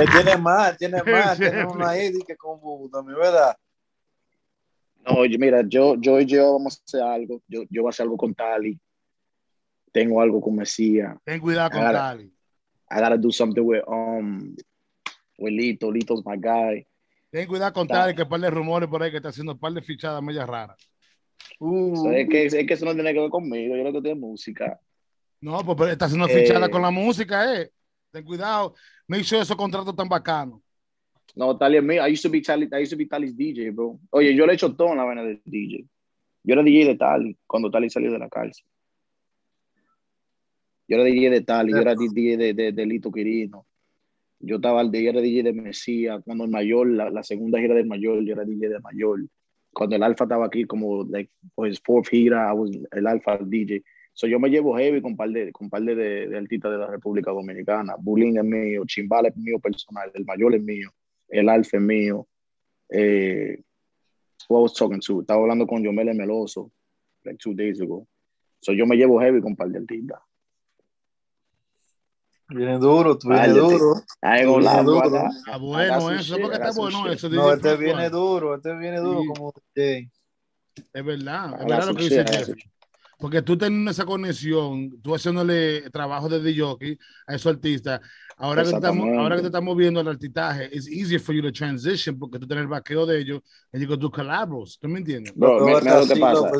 él tiene más, tiene más, tiene uno ahí que con Buda, mi verdad. No, oye, mira, yo, yo y yo vamos a hacer algo. Yo, yo voy a hacer algo con Tali. Tengo algo con Mesías. Ten cuidado con Ahora- Tali. I gotta do something with um with Lito. Lito's my guy. Ten cuidado con Tali, que hay un par de rumores por ahí que está haciendo un par de fichadas medias raras. Uh, es, que, es que eso no tiene que ver conmigo. Yo lo que estoy es música. No, pues pero está haciendo Eh. fichada con la música, eh. Ten cuidado. Make sure esos contratos tan bacanos. No, Tali es mío. I used to be Tali, I used to be Tali's DJ, bro. Oye, yo le he hecho todo en la vaina del DJ. Yo era DJ de Tali cuando Tali salió de la cárcel. Yo era DJ de Tali, yo era DJ de, de, de Lito Quirino. Yo estaba yo era DJ de Mesías. Cuando el mayor, la, la segunda gira del mayor, yo era DJ de mayor. Cuando el Alfa estaba aquí, como like, for his fourth gira, I was el DJ. So yo me llevo heavy con par de, con par de, de, de artistas de la República Dominicana. Bulín es mío, Chimbala es mío personal, el mayor es mío, el Alfa es mío. Eh, who I was talking to? Estaba hablando con Yomel Meloso. like two days ago. So yo me llevo heavy con par de artistas. Viene duro, tú vienes duro. haga- Está haga bueno eso, porque está bueno eso. No, este viene duro, este viene duro como DJ. Es verdad, es verdad lo que dice. Porque tú teniendo esa conexión, tú haciéndole trabajo de DJ a esos artistas, ahora que, te estamos, ahora que te estamos viendo el artistaje, es easier for you to transition porque tú tienes el vaqueo de ellos y you can do collabos. ¿Tú me entiendes? Bro, mira lo que pasa.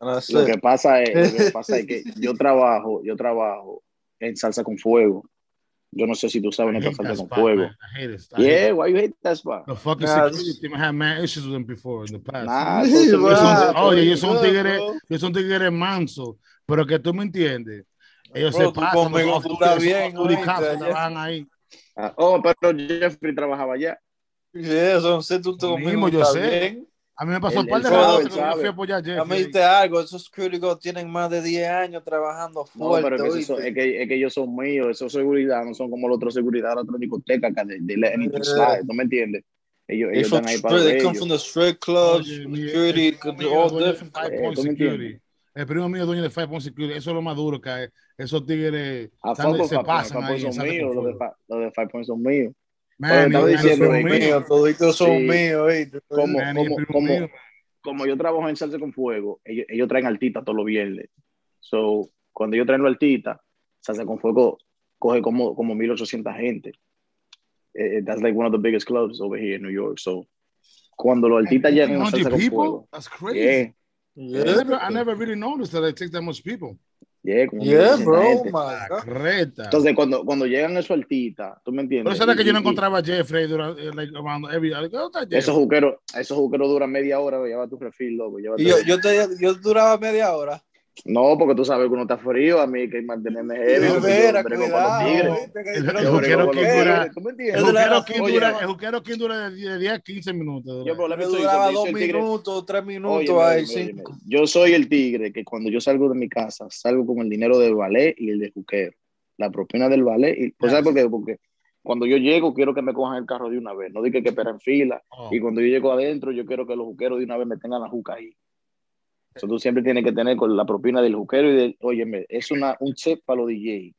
that's Lo que pasa es, lo que pasa es que yo trabajo, yo trabajo en salsa con fuego. Yo no sé si tú sabes hate salsa that con spot, fuego. man. I hate it. I hate Yeah, it. why you hate that spot? The fucking Nah, security team had mad issues with them before in the past. Nah, Sí, Yo oye, yo soy un good, tigre, bro. yo soy un tigre manso, pero que tú me entiendes. Ellos Bro, se tú pasan, conmigo tú estás bien, que trabajan ahí. Ah, Oh, pero Jeffrey trabajaba allá. Yeah, so sé tú, tú Lo conmigo mismo, yo sé. bien. A mí me pasó Él- un par de él que fui a apoyar a Dame Jeffrey. decirte algo, esos guards tienen más de 10 años trabajando No, fuerte, pero es que, son- es, que, es que ellos son míos, esos seguridad no son como los otros seguridad de la otra discoteca de, de anything Yeah. slide, ¿no me entiendes? Ellos, They, ellos están ahí para lo they come ellos. from the straight clubs, Oye, security, el all es dueño de different. Five Eh, Point ¿tú me Security. El primo mío es dueño de Five Point Security. Eso es lo más duro que hay. Esos tigres A están- Five se Point- pasan ahí. Son míos, los de Five Point son míos. Man, estaba diciendo, eh, como, yo trabajo en Salsa con Fuego, ellos, ellos traen artistas todos los viernes. So, cuando ellos traen los artistas, Salsa con Fuego coge como, como 1800 gente. Eh, that's like one of the biggest clubs over here in New York. So, cuando los artistas llegan a 100 Salsa con? Fuego, That's crazy. yeah, Yeah, I, never, I never really noticed that it takes that much people. Yeah, como yeah 1800 bro, gente. Reta. Entonces, cuando, cuando llegan esos artistas, tú me entiendes. eso era que Y- yo no encontraba a Jeffrey durante, eh, like, every, like, ¿dónde está y Jeffrey? Esos juqueros, esos juqueros duran media hora, lleva tu refil, loco. yo, yo, te, yo duraba media hora. No, porque tú sabes que uno está frío, a mí hay que mantenerme heavy. Brego con cuidado, los tigres. ¿viste? Que El- no- juquero que dura- de la juquero razón. que Oye, dura, el juquero que dura de de 10 a 15 minutos. dura. Yo, duraba something, yo dos soy el tigre- minutos, tres minutos, Óyeme, ahí, óyeme. Yo soy el tigre que cuando yo salgo de mi casa, salgo con el dinero del ballet y el de juquero. La propina del ballet. Y, pues, ¿Sabes por qué? Porque cuando yo llego, quiero que me cojan el carro de una vez. No diga que esperar en fila. Oh. Y cuando yo llego adentro, yo quiero que los juqueros de una vez me tengan la juca ahí. Eso tú siempre tienes que tener con la propina del juquero y del. Óyeme, es una, un check para los DJ.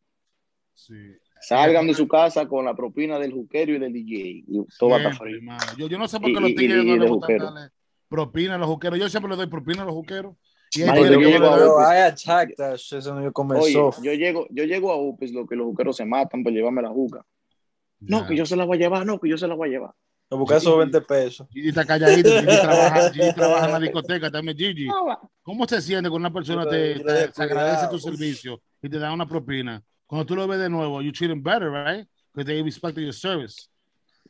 Sí. Salgan de su casa con la propina del juquero y del DJ. Y todo va a estar frío. Yo, yo no sé por qué los tigres no les de gusta juquero. darle propina a los juqueros. Yo siempre le doy propina a los juqueros. Y yo llego le a Oye, comenzó. yo llego, yo llego a UPIS, lo que los juqueros se matan por llevarme la juca. No, que yo se la voy a llevar, no, que yo se la voy a llevar. Me busqué esos 20 pesos. Gigi está calladito, Gigi trabaja, Gigi trabaja en la discoteca también. Gigi, ¿cómo se siente cuando una persona te, te- te agradece tu servicio y te da una propina? Cuando tú lo ves de nuevo, you treat them better, right? Because they respect your service.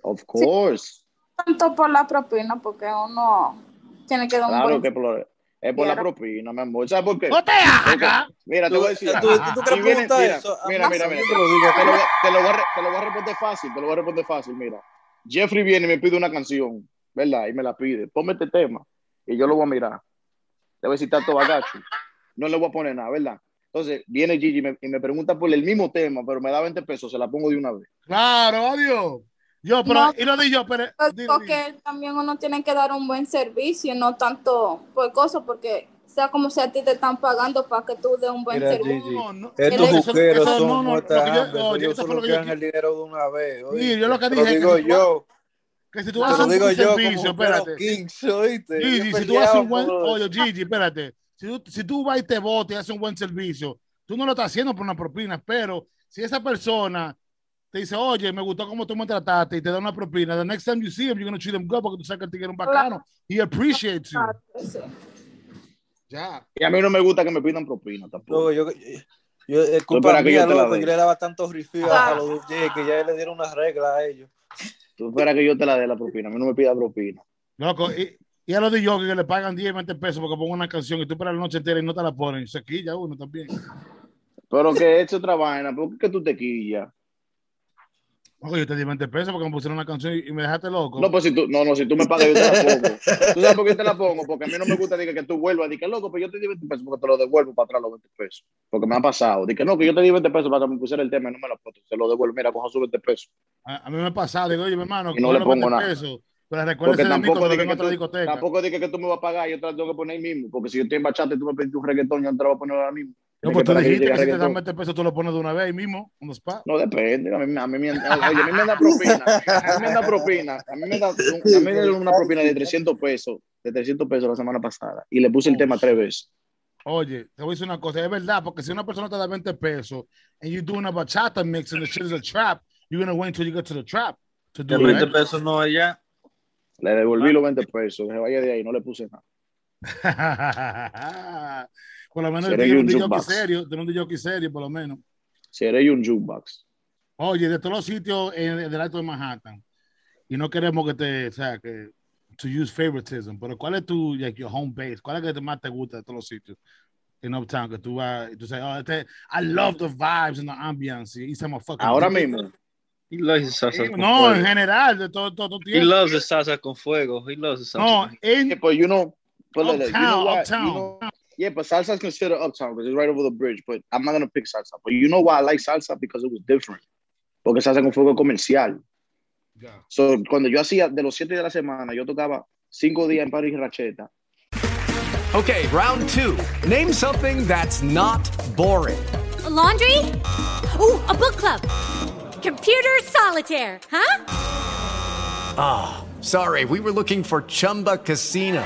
Of course. Tanto por la propina, porque uno tiene que dar un Claro buen... que por, es por la propina, mi amor. ¿Sabes por qué? ¡No te hagas! Mira, te voy a decir. ¿Tú, tú, tú preguntar mira, eso? Mira, Ah, mira, mira. te lo. Te lo, te lo voy a, te lo voy a responder fácil, te lo voy a responder fácil. Mira, Jeffrey viene y me pide una canción, ¿verdad? Y me la pide. Ponme este tema y yo lo voy a mirar. Le voy a decir tanto bagacho. No le voy a poner nada, ¿verdad? Entonces viene Gigi y me, y me pregunta por el mismo tema, pero me da 20 pesos, se la pongo de una vez. Claro, adiós. Yo, pero, No. y lo di yo, pero. di- Porque también uno tiene que dar un buen servicio, no tanto por cosas, porque sea como si a ti te están pagando para que tú des un buen Mira, servicio. Gigi, No, no. estos eso- son no, no, que yo- solo quedan el dinero de una vez. Sí, yo lo que dije es que digo yo, Que si tú haces un buen servicio, espérate. Gigi, si tú haces un buen, oye, Gigi, espérate, si tú, si tú vas y te votas y haces un buen servicio, tú no lo estás haciendo por una propina, pero si esa persona te dice, oye, me gustó cómo tú me trataste y te da una propina, the next time you see him, you're gonna treat him good porque tú sabes que el tigre es un bacano. He appreciates you. Ya. Y a mí no me gusta que me pidan propina tampoco. Loco, yo, yo, es culpa espera que mía, yo te la loco, dé. yo le daba tantos reviews Ah. a los DJ que ya le dieron unas reglas a ellos. Tú esperas que yo te la dé la propina, a mí no me pida propina. Loco, y, y a los de que le pagan 10, 20 pesos porque pongo una canción y tú para la noche entera y no te la ponen. Se quilla uno también. Pero que es otra vaina, ¿por qué que tú te quillas? Oye, yo te di 20 pesos porque me pusieron una canción y, me dejaste loco. No, pues si tú, no, no, si tú me pagas, yo te la pongo. ¿Tú sabes por qué te la pongo? Porque a mí no me gusta diga, que tú vuelvas. Dije, loco, pues yo te di 20 pesos porque te lo devuelvo para atrás los 20 pesos. Porque me ha pasado. Dije, no, que yo te di 20 pesos para que me pusiera el tema y no me lo puso. Se lo devuelvo. Mira, coja sus 20 pesos. A, a mí me ha pasado, digo, oye, mi hermano, Y no le pongo 20 nada. pesos Pero recuerda Porque tampoco dije que, otra tú, discoteca. tampoco dije que tú me vas a pagar, yo te la tengo que poner ahí mismo. Porque si yo estoy en bachata y tú me pediste un reggaetón, yo no te lo voy a poner ahora mismo. No, pues tú que dijiste que si te dan 20 pesos, tú lo pones de una vez ahí mismo, spa. No depende, a mí, a mí me, oye, a mí me da propina, a mí me da propina, a mí me da, a mí me dieron una propina de 300 pesos, de 300 pesos la semana pasada y le puse el tema tres veces. Oye, te voy a decir una cosa, es verdad, porque si una persona te da 20 pesos and you doing a bachata mix and the shit is a trap, you're gonna wait until you get to the trap to do De 20 it. pesos no allá. Le devolví los 20 pesos, que se vaya de ahí, no le puse nada. por lo menos Seré tiene yo un DJ jukebox. serio, tiene un DJ serio, por lo menos. Seré un jukebox. Oye, de todos los sitios en, en el alto de Manhattan, y no queremos que te, o sea, que to use favoritism, pero ¿cuál es tu, like, your home base? ¿Cuál es que más te gusta de todos los sitios en Uptown? Que tú vas, y tú sabes, oh, este, I love the vibes and the ambiance. Y ese motherfucker. Ahora mismo. He loves the salsa con No, en fuego. general, de todo, todo, todo He tiempo. loves the salsa con fuego. He loves the salsa. No, in Yeah, but you know, but like, you know Uptown, why, Uptown. you know, yeah, but salsa is considered uptown because it's right over the bridge. But I'm not gonna pick salsa. But you know why I like salsa because it was different. Porque salsa con fuego comercial. So, cuando yo hacía de los siete de la semana, yo tocaba cinco días en París y Racheta. Okay, round two. Name something that's not boring. A laundry? Ooh, a book club. Computer solitaire, huh? Ah, sorry, we were looking for Chumba Casino.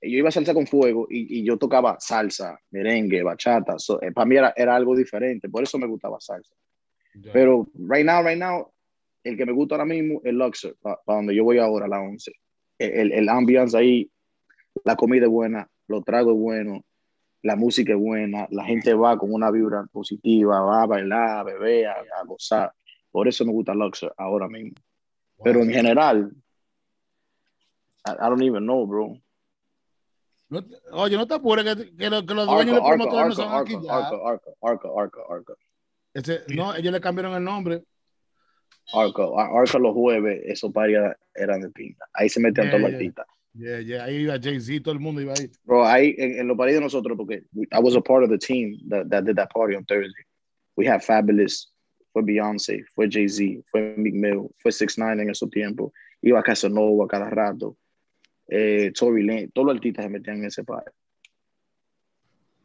Yo iba a salsa con fuego y, y yo tocaba salsa, merengue, bachata. So, para mí era, era algo diferente. Por eso me gustaba salsa. Pero right now, right now, el que me gusta ahora mismo es Luxor, para donde yo voy ahora, la 11. El, el, el ambiance ahí, la comida es buena, los tragos es bueno, la música es buena, la gente va con una vibra positiva, va a bailar, a beber, a, a gozar. Por eso me gusta Luxor ahora mismo. Pero en general, I, I don't even know, bro. No oye, no te apures que, que, lo- que los dueños de promotores no Arca, son aquí Arca, ya. Arca, Arca, Arca, Arca, Arca. Ese- no, ellos le cambiaron el nombre. Arca, Arca los jueves, esos paris eran de pinta. Ahí se metían Yeah, todos los yeah. Yeah, yeah, ahí iba Jay-Z, todo el mundo iba ahí. Bro, ahí en, en los paris de nosotros, porque I was a part of the team that, that did that party on Thursday. We had Fabulous, fue Beyoncé, fue Jay-Z, fue Meek Mill, fue 6 9 en esos tiempos. Iba Casanova cada rato. Eh, Tory Lane, todos los artistas se metían en ese party.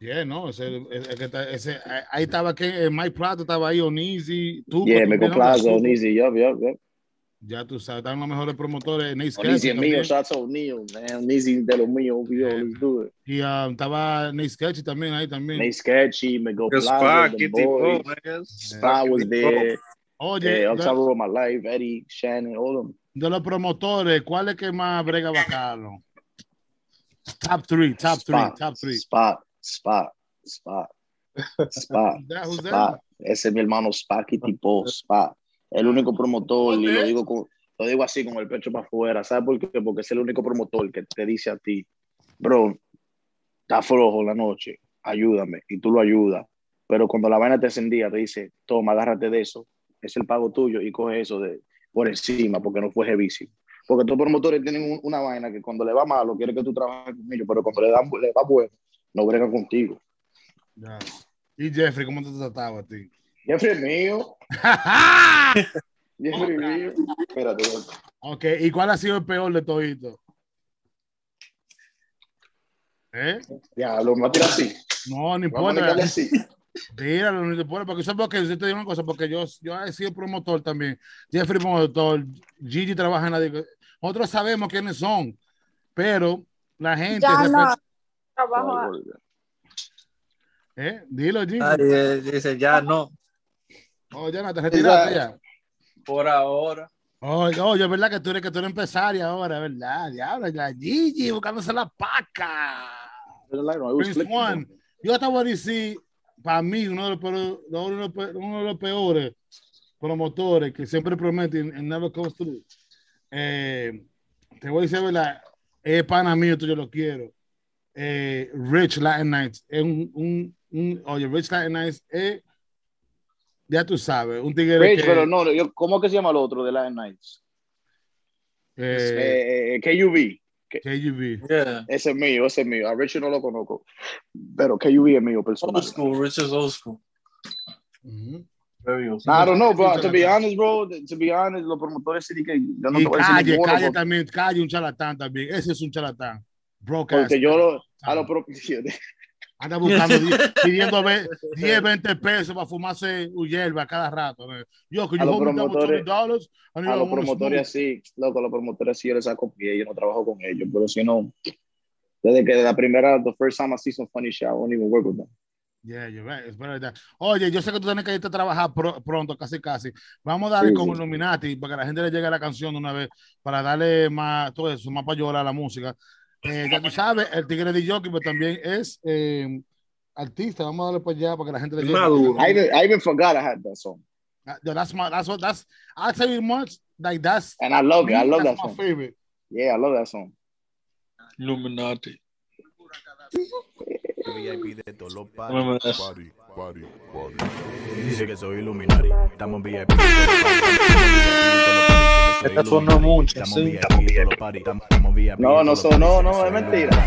Yeah, no, ese, ese, que está- ese- ahí estaba que Mike Plato estaba ahí, Onizi, tú. Yeah, Michael Plaza. Onizi, yup, yup, yup. Ya tú sabes, están los mejores promotores. Nate Sketchy es mío, shots out Neil, man. Onizi de los míos, yo, let's do it. Y um, estaba Nate Sketchy también ahí también. Nate Sketchy, The Plaza, Spa, the Kitty man. Spa was there. Oye, eh, Uptown de- Road of My Life, Eddie, Shannon, all of them. De los promotores, ¿cuál es que más brega bacano? Top three, top three, Spot, top three. Spot, spot, spot? Who's spot. Ese es mi hermano Kitty Bo, Spot. El único promotor, y lo digo, con, lo digo así con el pecho para afuera. ¿Sabes por qué? Porque es el único promotor que te dice a ti, bro, está flojo la noche, ayúdame, y tú lo ayudas. Pero cuando la vaina te encendía, te dice, toma, agárrate de eso, es el pago tuyo y coge eso de por encima porque no fue heavísimo. Porque todos los promotores tienen un- una vaina que cuando le va malo, quiere que tú trabajes con ellos, pero cuando le, dan, le va bueno, no bregan contigo. Ya. Y Jeffrey, ¿cómo te trataba a ti? Jeffrey es mío. Jeffrey es mío. Espérate. Ok, ¿y cuál ha sido el peor de todito? ¿Eh? Ya, lo tirar así. No, no importa. así. Tíralo, no importa, porque ¿sabes por qué? Yo te digo una cosa, porque yo, yo he sido promotor también. Jeffrey promotor, Gigi trabaja en la Nosotros sabemos quiénes son, pero la gente... Ya no. Trabajo. ¿Eh? Dilo, Gigi. Ay, eh, dice, ya no. Oh, ya no, te retiraste ya. Por ahora. Oye, oye, ¿verdad que tú eres que tú eres empresaria ahora, verdad? Diablo, la Gigi buscándose la paca. Prince One. Yo te voy a decir, para mí, uno de los peores, uno de los peores promotores que siempre prometen en never comes through. Eh, te voy a decir, ¿verdad? Es pana mío, tú yo lo quiero. Eh, Rich Latin Nights. Es un, un, un- oye, Rich Latin Nights es, ya tú sabes, un tigre Rich, que... pero no, yo, ¿cómo que se llama el otro de Lion Nights? eh, Eh, KUV. KUV. Ese es mío, ese es mío. A Rich no lo conozco. Pero KUV es mío personal. Old school, Rich is old school. Very old school. I don't know, bro. To be honest, bro, to be honest, los promotores sí que yo no y te voy a decir calle, ninguno, calle porque- también, calle un charlatán también. Ese es un charlatán. Broadcast. Porque yo lo, a los pro- Anda buscando, di- pidiendo ve- 10, 20 pesos para fumarse hierba cada rato. Yo, que a yo los promotores, $20, I need- a los promotores así, loco, a los promotores así yo les saco pie, yo no trabajo con ellos, pero si no, desde que la primera, the first time I see some funny shit, I won't even work with them. Yeah, you're right, verdad. Oye, yo sé que tú tienes que irte a trabajar pro- pronto, casi casi. Vamos a darle Sí, con sí. Illuminati para que la gente le llegue la canción de una vez, para darle más, todo eso, más para llorar a la música. Eh, ya tú sabes, el tigre de Jockey pero también es eh, artista. Vamos a darle para allá para que la gente le llegue. I even, I even forgot I had that song. Uh, yo, that's my, that's what, that's, I'll tell you much, like that's, And I love it, I love that's that my song. favorite. Yeah, I love that song. Illuminati. VIP de party, that. Party, party. Dice que soy Illuminati, estamos en VIP. Esta sonó mucho, sí. No, no sonó, no, es mentira.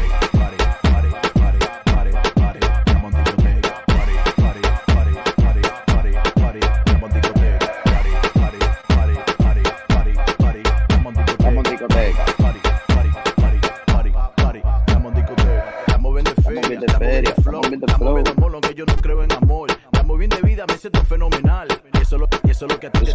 Me siento fenomenal. Y eso es lo, y eso es lo que a ti te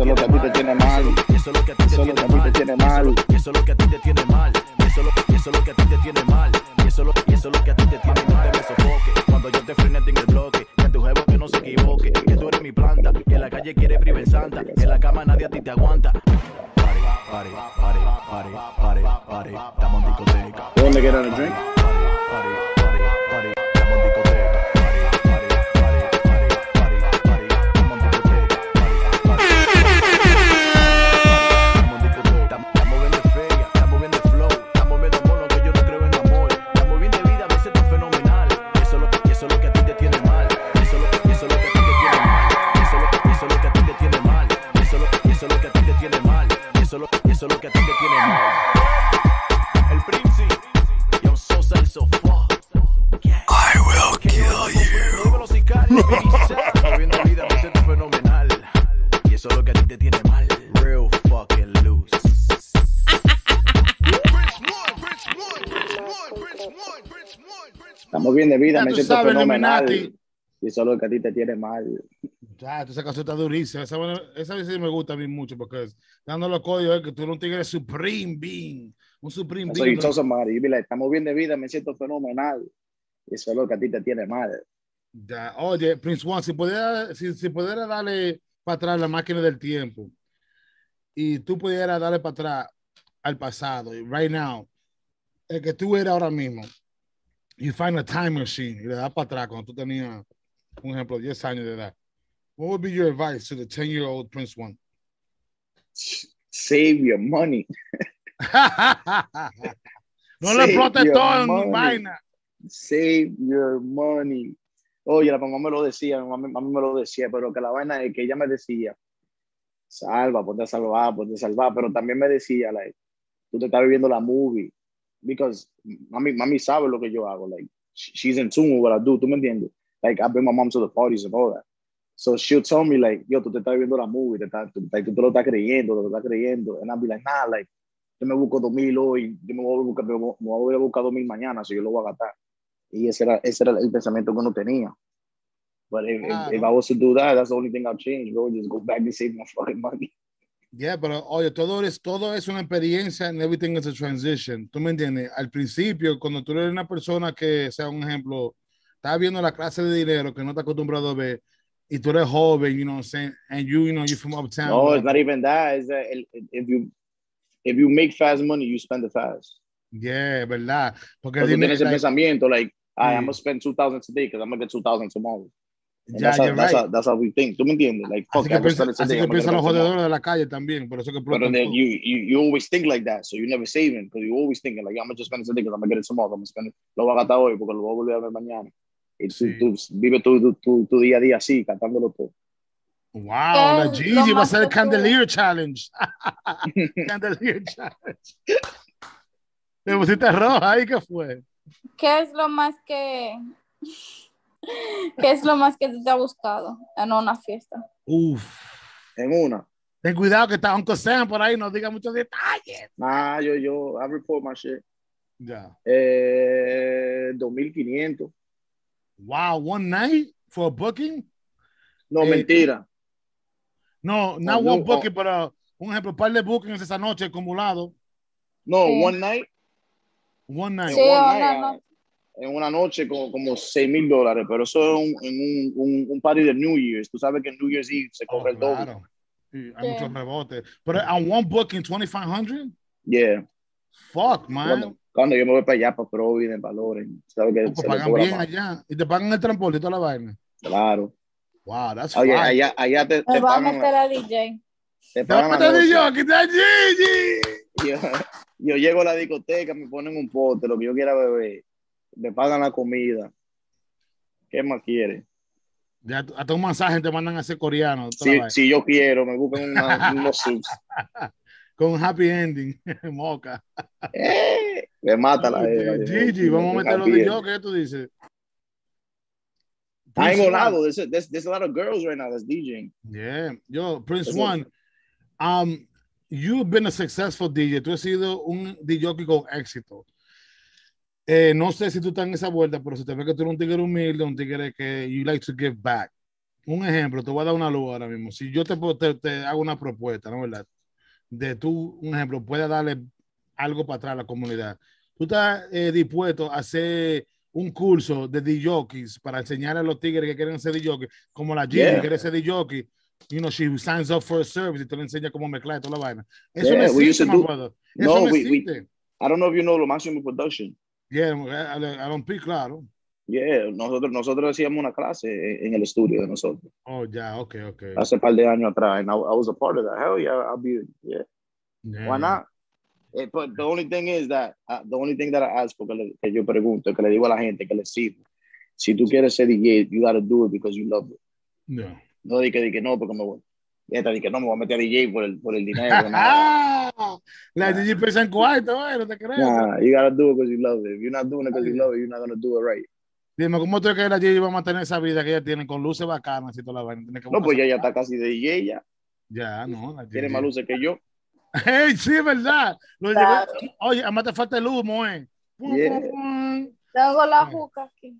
tiene mal. Y eso es lo que a ti te tiene mal. Y eso es lo- que a ti te tiene mal. Y eso es lo- que a ti te tiene mal. Y eso es lo- que a ti te tiene mal. No te me sofoque cuando yo te frene en el bloque. Que tu jevo que no se equivoque. Que tú eres mi planta. Que en la calle quiere privar santa. Que en la cama nadie a ti te aguanta. Party, party, party, party, party, party. Estamos en discoteca. Get on a drink? Ya me tú siento sabes, fenomenal. Illuminati. Y eso es lo que a ti te tiene mal. Ya, esa canción está durísima. Esa, esa vez sí me gusta a mí mucho porque es, dando los códigos es que tú eres un tigre supreme being. Un supreme Eso being. somebody, like, estamos bien de vida, me siento fenomenal. Y eso es lo que a ti te tiene mal. Ya, Oye, Prince One, si pudiera, si, si pudiera darle para atrás la máquina del tiempo y tú pudieras darle para atrás al pasado, y right now, el que tú eres ahora mismo, you find a time machine y le das para atrás cuando tú tenías, un ejemplo, 10 años de edad. What would be your advice to the 10 year old Prince One? Save your money. No Save le todo en vaina. Save your money. Oye, la mamá me lo decía, mamá me lo decía, pero que la vaina es que ella me decía, salva, ponte a salvar, ponte a salvar, pero también me decía, like, tú te estás viviendo la movie, because mami, mami sabe lo que yo hago, like, she- she's in tune with what I do, ¿tú me entiendes? Like, I bring my mom to the parties and all that. So she'll tell me, like, yo, tú te estás viviendo la movie, te estás, tú, like, tú te lo estás creyendo, te lo estás creyendo, and I'll be like, nah, like, yo me busco 2000 hoy, yo me voy a buscar, me voy a buscar 2000 mañana, so yo lo voy a gastar. Y ese era, ese era el pensamiento que uno tenía. But if, if, if I was to do that, that's the only thing I'll change, bro. Just go back and save my fucking money. Yeah, pero oye, todo es, todo es una experiencia and everything is a transition. ¿Tú me entiendes? Al principio, cuando tú eres una persona que, sea un ejemplo, estás viendo la clase de dinero que no está acostumbrado a ver y tú eres joven, you know what I'm saying, and you, you know, you're from uptown. No, it's not even that. It's that el- if you if you make fast money, you spend it fast. Yeah, verdad. Porque Porque tienes ese like, pensamiento, like, "Ay, Sí. I'm gonna spend two thousand today because I'm gonna get two thousand tomorrow. Ya, that's, how, that's, right. how, that's how we think. ¿Tú me entiendes? Like, fuck, así que to piensa, así que piensan los jodedores de la calle también, por eso que But then you, you you always think like that, so you never saving because you always thinking like I'm gonna just spend it today because I'm gonna get it tomorrow. I'm gonna spend it, lo voy a gastar hoy porque lo voy a volver a ver mañana. Y tú, tú vives tu, tu, tu, tu día a día así, cantándolo todo. Wow, la ¿Qué es Gigi lo va a ser el Candelier Challenge. Candelier Challenge. Te pusiste roja ahí, ¿qué fue? ¿Qué es lo más que qué es lo más que te ha buscado en una fiesta? Uf. En una. Ten cuidado que está Uncle Sam por ahí, no diga muchos detalles. Nah, yo, yo, I report my shit. Ya. Eh, 2500. Wow, one night for a booking? No, Eh, mentira. No, Oh, not no, one oh. booking, pero un ejemplo, par de bookings esa noche acumulado. No, Sí. one night. One night. Sí, one una night, ah, en una noche como, como 6 mil dólares, pero eso es un, en un, un, un party de New Year's. Tú sabes que en New Year's Eve se cobra el doble. Oh, Claro. Sí, hay Sí. muchos rebotes. Pero on one booking, 2500? Yeah. Fuck, man. Cuando, cuando yo me voy para allá, para Providence, Valores, sabes que Pues se le pagan bien más. allá. Y te pagan el transporte y toda la vaina. Claro. Wow, that's Oye, fine. allá, allá te, Me te va a pagan, meter la- a DJ. te Te va a pagan noche. yo, que está Gigi. yo, yo llego a la discoteca, me ponen un pote, lo que yo quiera beber, me pagan la comida. ¿Qué más quiere? Ya, hasta un masaje te mandan a hacer coreano. Si, si yo quiero, me buscan una- unos suits. Con happy ending. Moca. Eh, me mata la Gigi, vamos a meterlo de yo, ¿qué tú dices? I ain't Prince gonna lie. There's a, there's, there's a lot of girls right now that's DJing. Yeah, yo, Prince One, um, you've been a successful DJ. Tú has sido un DJ con éxito. Eh, no sé si tú estás en esa vuelta, pero se te ve que tú eres un tigre humilde, un tigre que you like to give back. Un ejemplo, te voy a dar una luz ahora mismo. Si yo te, te, te hago una propuesta, ¿no verdad? De tú, un ejemplo, puedes darle algo para atrás a la comunidad. Tú estás eh, dispuesto a hacer un curso de DJs para enseñar a los tigres que quieren ser DJs, como la Gigi Yeah. que quiere ser DJ, you know, she signs up for a service y te le enseña cómo mezclar toda la vaina. Eso Yeah, no we existe, to my do- brother. No, Eso no we- we- existe. I don't know if you know lo máximo production. Yeah, I, I don't pick, claro. Yeah, nosotros, nosotros hacíamos una clase en, el estudio de nosotros Oh, ya, ok, ok. hace un par de años atrás, and I, I was a part of that. Hell yeah, I'll be, yeah. Yeah. Why not? Eh, but the only thing is that, uh, the only thing that I ask, porque le- que yo pregunto, que le digo a la gente, que le sirvo, si tú quieres ser DJ, you gotta do it because you love it. No. No di que, di que no, porque me voy. Esta di que no me voy a meter a DJ por el, por el dinero. La Gigi piensa en cuarto, no te crees. Nah, you gotta do it because you love it. If you're not doing it because you love it, you're not gonna do it right. Dime, ¿cómo tú crees que la Gigi va a mantener esa vida que ella tiene con luces bacanas y toda la vaina? No, pues ya, ya está casi de DJ ya. Ya, no. La Tiene más luces que yo. Hey, sí, es verdad. Lo Claro. Oye, además te falta el humo, eh. Pum, Yeah. Tengo la juca aquí.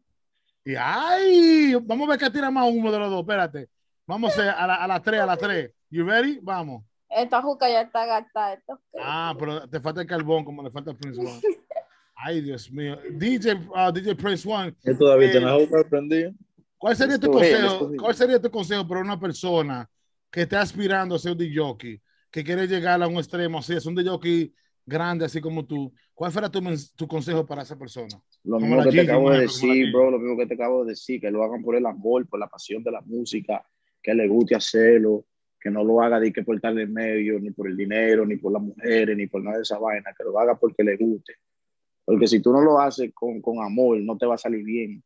Y ay, vamos a ver qué tira más humo de los dos. Espérate. Vamos a, hacer a, la- a las 3, a las 3. You ready? Vamos. Esta juca ya está gastada. esto Ah, pero te falta el carbón como le falta al Prince One. Ay, Dios mío. DJ, uh, DJ Prince One. Yo todavía eh, tengo la boca prendida. ¿Cuál sería tu consejo? ¿Cuál sería tu consejo para una persona que está aspirando a ser un DJ, que quiere llegar a un extremo, así es un DJ grande así como tú? ¿Cuál fuera tu, tu consejo para esa persona? Lo mismo que te Gigi, acabo por de decir, bro, lo mismo que te acabo de decir, que lo hagan por el amor, por la pasión de la música, que le guste hacerlo, que no lo haga de que por estar en medio, ni por el dinero, ni por las mujeres, ni por nada de esa vaina, que lo haga porque le guste. Porque si tú no lo haces con, con amor, no te va a salir bien.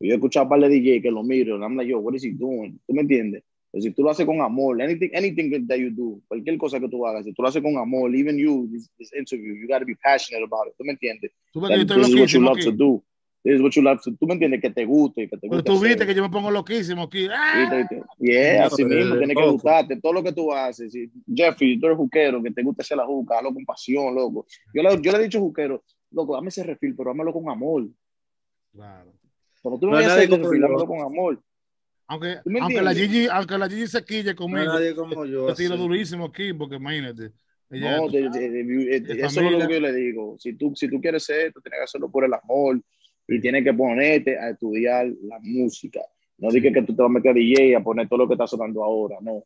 Yo he escuchado a par de DJ que lo miro, I'm like, yo, what is he doing? ¿Tú me entiendes? Pero si tú lo haces con amor, anything, anything that you do, cualquier cosa que tú hagas, si tú lo haces con amor, even you, this, this interview, you got to be passionate about it. ¿Tú me entiendes? Tú ves que That yo estoy this is what you loquísimo love aquí. to do. This is what you love to Tú me entiendes que te guste, que te Pero guste. tú viste hacer. que yo me pongo loquísimo aquí. ¡Ah! Y te- te- Yeah, No, así mismo, eh, tiene que gustarte. Todo lo que tú haces. Si, Jeffrey, tú eres juquero, que te gusta hacer la juca, hazlo con pasión, loco. Yo le, yo le he dicho juquero, loco, dame ese refil, pero dámelo con amor. Claro. Cuando tú No me hay vayas a nadie hacer como refil, dámelo con amor. Aunque, ¿Tú me aunque, la? Gigi, aunque la Gigi se quille No conmigo, nadie como yo. yo tiro durísimo aquí, porque imagínate. ella- No, de- de- de- de- de eso es lo que yo le digo. Si tú, si tú quieres ser, tú tienes que hacerlo por el amor y tienes que ponerte a estudiar la música. No dije que tú te vas a meter a DJ a poner todo lo que está sonando ahora, no.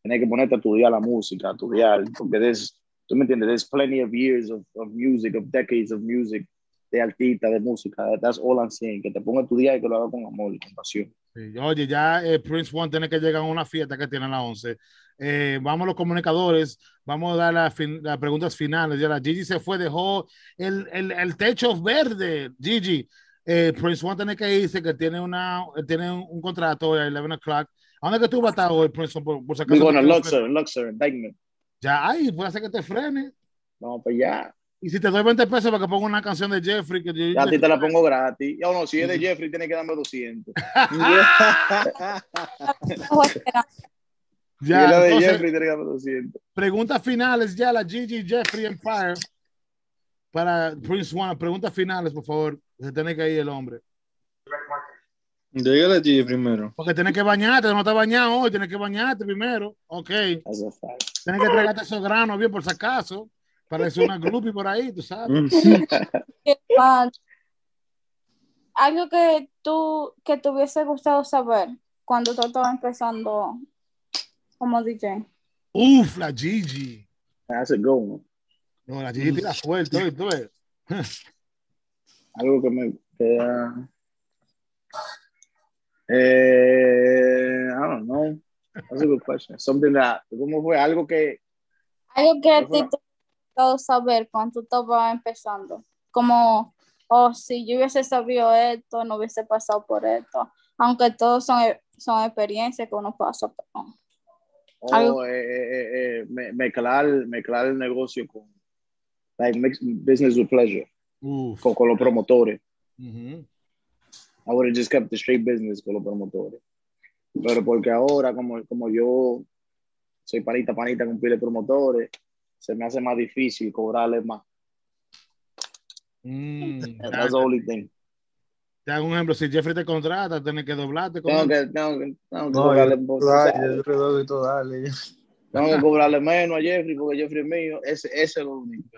Tienes que ponerte a estudiar la música, a estudiar, porque there's, tú me entiendes, there's plenty of years of, of music, of decades of music, de artista, de música. That's all I'm saying. Que te ponga a estudiar y que lo haga con amor y con pasión. Sí, Oye, ya eh, Prince One tiene que llegar a una fiesta que tiene a las 11. Eh, vamos a los comunicadores, vamos a dar la las preguntas finales. Ya la Gigi se fue, dejó el, el, el techo verde. Gigi, eh, Prince One tiene que irse, que tiene, una, eh, tiene un, un contrato a 11 o'clock. ¿A dónde que tú vas a estar hoy, Prince One? Por, por si acaso Digo, Luxor, Luxor, Dykeman. Ya, ay, puede hacer que te frene. No, pues ya. Y si te doy 20 pesos para que ponga una canción de Jeffrey, que yo- Ya a ti te la pongo gratis. Ya no, si es de Jeffrey, tiene que darme 200. Si Ya, es la de entonces- Jeffrey, tiene que darme 200. Preguntas finales ya, la Gigi, Jeffrey Empire. Para Prince One, preguntas finales, por favor. Se tiene que ir el hombre. Dígale a Gigi primero. Porque tienes que bañarte, no te has bañado hoy, tienes que bañarte primero. Ok. Tienes que entregarte esos granos bien por si acaso. Parece una groupie por ahí, tú sabes. Ah, algo que tú que te hubiese gustado saber cuando tú estabas empezando como DJ. Uf, la Gigi. That's a good one. No, la Gigi tira fuerte hoy, tú ves. Algo que me queda. Eh, I don't know. That's a good question. Something that, ¿cómo fue? Algo que, Algo que te gustado saber cuando tú estabas empezando. Como, oh, si yo hubiese sabido esto, no hubiese pasado por esto. Aunque todos son, son experiencias que uno pasa. pero- oh, eh, eh, eh, eh, me- mezclar, mezclar el negocio con, like, mix business with pleasure, Uf. con, con los promotores. Ujú. I would have just kept the straight business con los promotores. Pero porque ahora, como, como yo soy panita, panita con pile de promotores, se me hace más difícil cobrarles más. Mm, That's the only thing. Te hago un ejemplo, si Jeffrey te contrata, tienes que doblarte. con Tengo que, tengo que, tengo que No, cobrarle, yo- dale, yo dale. Tengo que cobrarle menos a Jeffrey porque Jeffrey es mío. Ese, ese es lo único.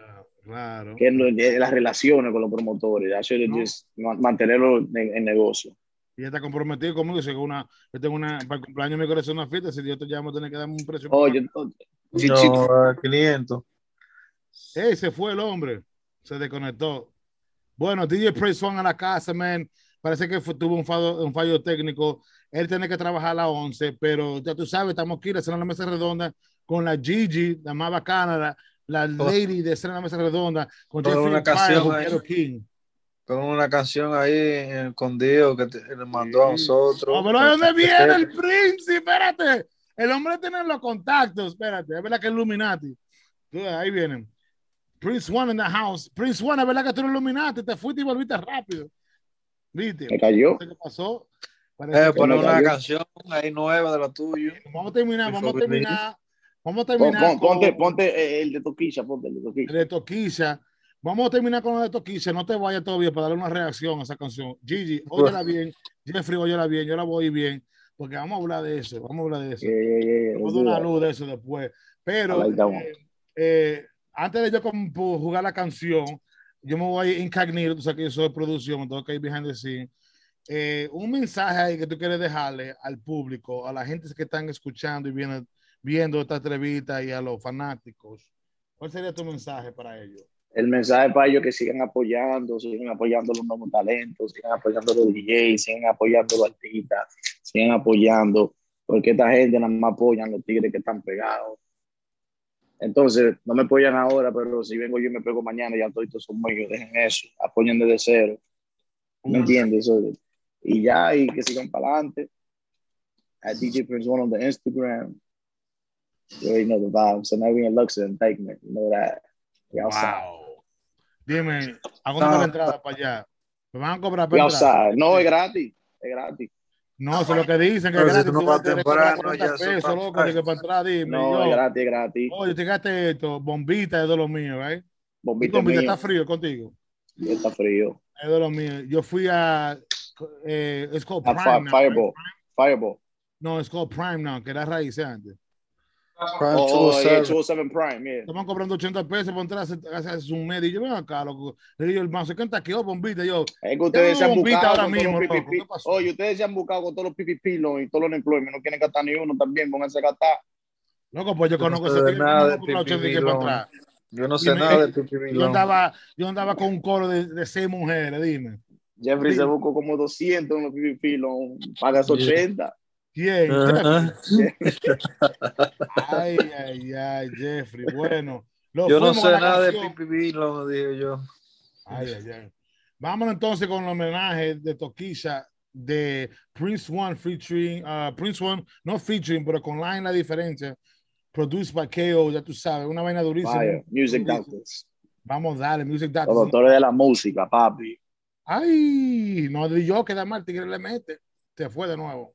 Claro. Que no- las relaciones con los promotores. Have just ma- mantenerlo en, en negocio. Y ya está comprometido conmigo. Dice que una, yo tengo una, para el cumpleaños me corazón una fiesta. Si yo te llamo, tienes que darme un precio. Oye, Sí, No, sí. a 500. Ey, se fue el hombre. Se desconectó. Bueno, DJ Praise One a la casa, man. Parece que fue- tuvo un fallo, un fallo técnico. Él tiene que trabajar a las 11, pero ya tú sabes, estamos aquí, la la mesa redonda con la Gigi, la más bacana, la, la lady de escena la mesa redonda, con Jeffrey una canción con ahí. King. Con una canción ahí eh, escondido que te- le mandó a nosotros. Oh, pero ¿de dónde viene el príncipe? Espérate. El hombre tiene los contactos. Espérate, es verdad que es Illuminati. Ahí vienen. Prince One in the house. Prince One, es verdad que tú eres Illuminati. Te fuiste y volviste rápido. ¿Viste? Me cayó. ¿Qué pasó? Eh, poner una cayó. canción ahí nueva de la tuya. Vamos a terminar, vamos a terminar. Vamos a Pon- terminar. pon- ponte, con- ponte eh, el de Toquilla, ponte el de Toquilla. de Toquilla. Vamos a terminar con la de Toquilla. No te vayas todavía para darle una reacción a esa canción. Gigi, óyela bien. Jeffrey, óyela bien. Yo la voy bien. Porque vamos a hablar de eso. Vamos a hablar de eso. Yeah, Vamos a una luz de eso después. Pero like eh, eh, antes de yo como pu- jugar la canción, yo me voy incognito. Tú sabes que yo soy de producción, tengo que ir behind the scene. Eh, un mensaje ahí que tú quieres dejarle al público, a la gente que están escuchando y viendo esta entrevista y a los fanáticos. ¿Cuál sería tu mensaje para ellos? El mensaje para ellos que sigan apoyando, sigan apoyando los nuevos talentos, sigan apoyando los DJs, sigan apoyando los artistas, sigan apoyando, porque esta gente nada más apoyan los tigres que están pegados. Entonces, no me apoyan ahora, pero si vengo yo y me pego mañana, ya todos son míos, dejen eso, apoyen desde cero. ¿Me entiendes? Eso- y ya, y que sigan para adelante. At DJ Prince One on the Instagram. You already know the vibes. So now we in Luxor and Dykeman. You know that. Outside. Dime, ¿a la entrada para allá? ¿Me van a cobrar para? No, es gratis. Es gratis. No, eso es lo que dicen, que Pero es si gratis. tú no vas temprano, 40 ya eso pesos, está loco, fine. de que para entrar, dime. No, yo, es gratis, es gratis. Oye, fíjate esto, bombita es de los míos, ¿right? Bombita bombita mío. está frío contigo. Está frío. Es de los míos. Yo fui a, eh, it's called Prime now, fireball. right? Fireball. No, it's called Prime now, que era raíz antes. Oh, yeah, 207 Prime, yeah. Estaban cobrando 80 pesos por entrar a hacer- a hacer un medio. Y yo, ven acá, loco. Le digo, hermano, se canta aquí, oh, bombita. Yo, Es que ustedes se "Dame han buscado ahora con todos mismo, los. PPP. ¿Qué pasó? Oye, ustedes se han buscado con todos los PPP y todos los employment. No quieren gastar ni uno también. Pónganse a gastar. Loco, pues yo Yo no conozco sé ese tipo. no, de para atrás. Yo no Y sé me- nada de PPP Yo andaba, yo andaba con un coro de, de seis mujeres, dime. Jeffrey Sí. se buscó como 200 en los PPP. Pagas Yeah. 80. ¿Quién? Ay, ay, ay, Jeffrey. Bueno, lo Yo no sé nada de canción. PPP loan, dije yo. Ay, ay, ay. Vámonos entonces con el homenaje de Toquilla de Prince One featuring, uh, Prince One, no featuring, pero con Line la diferencia. Produced by KO, ya tú sabes, una vaina durísima. Vaya, Music. Doctors. Vamos, dale, Music Los Doctors. doctores de la música, papi. Ay, no di yo que da mal, tigre le mete. Se fue de nuevo.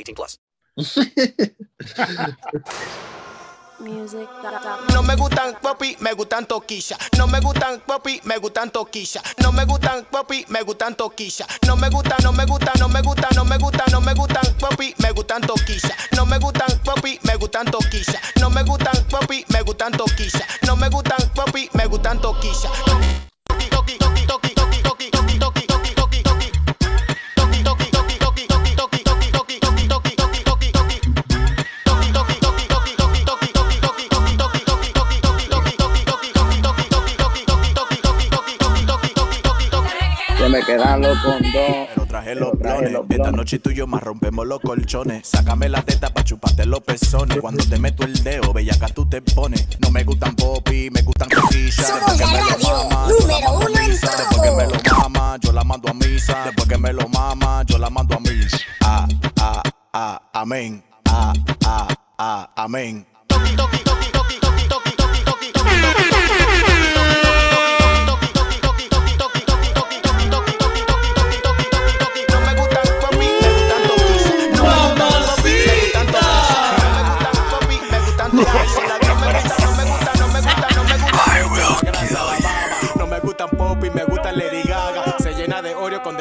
18 plus. No me gustan popi, me gustan toquilla. No me gustan popi, me gustan toquilla. No me gustan popi, me gustan toquilla. No me gusta, no me gusta, no me gusta, no me gusta, no me gustan popi, me gustan toquilla. No me gustan popi, me gustan toquilla. No me gustan popi, me gustan toquilla. No me gustan popi, me gustan toquilla. Blones. Esta noche tú y yo más rompemos los colchones. Sácame la teta pa' chuparte los pezones. Cuando te meto el dedo, bellaca tú te pones. No me gustan popi, me gustan coquillas. Después que me lo mama, yo la mando a misa. Después que me lo mama, yo la mando a misa. Después que me lo mama, yo la mando a misa. Ah, ah, ah, amén. Ah, ah, ah, amén. No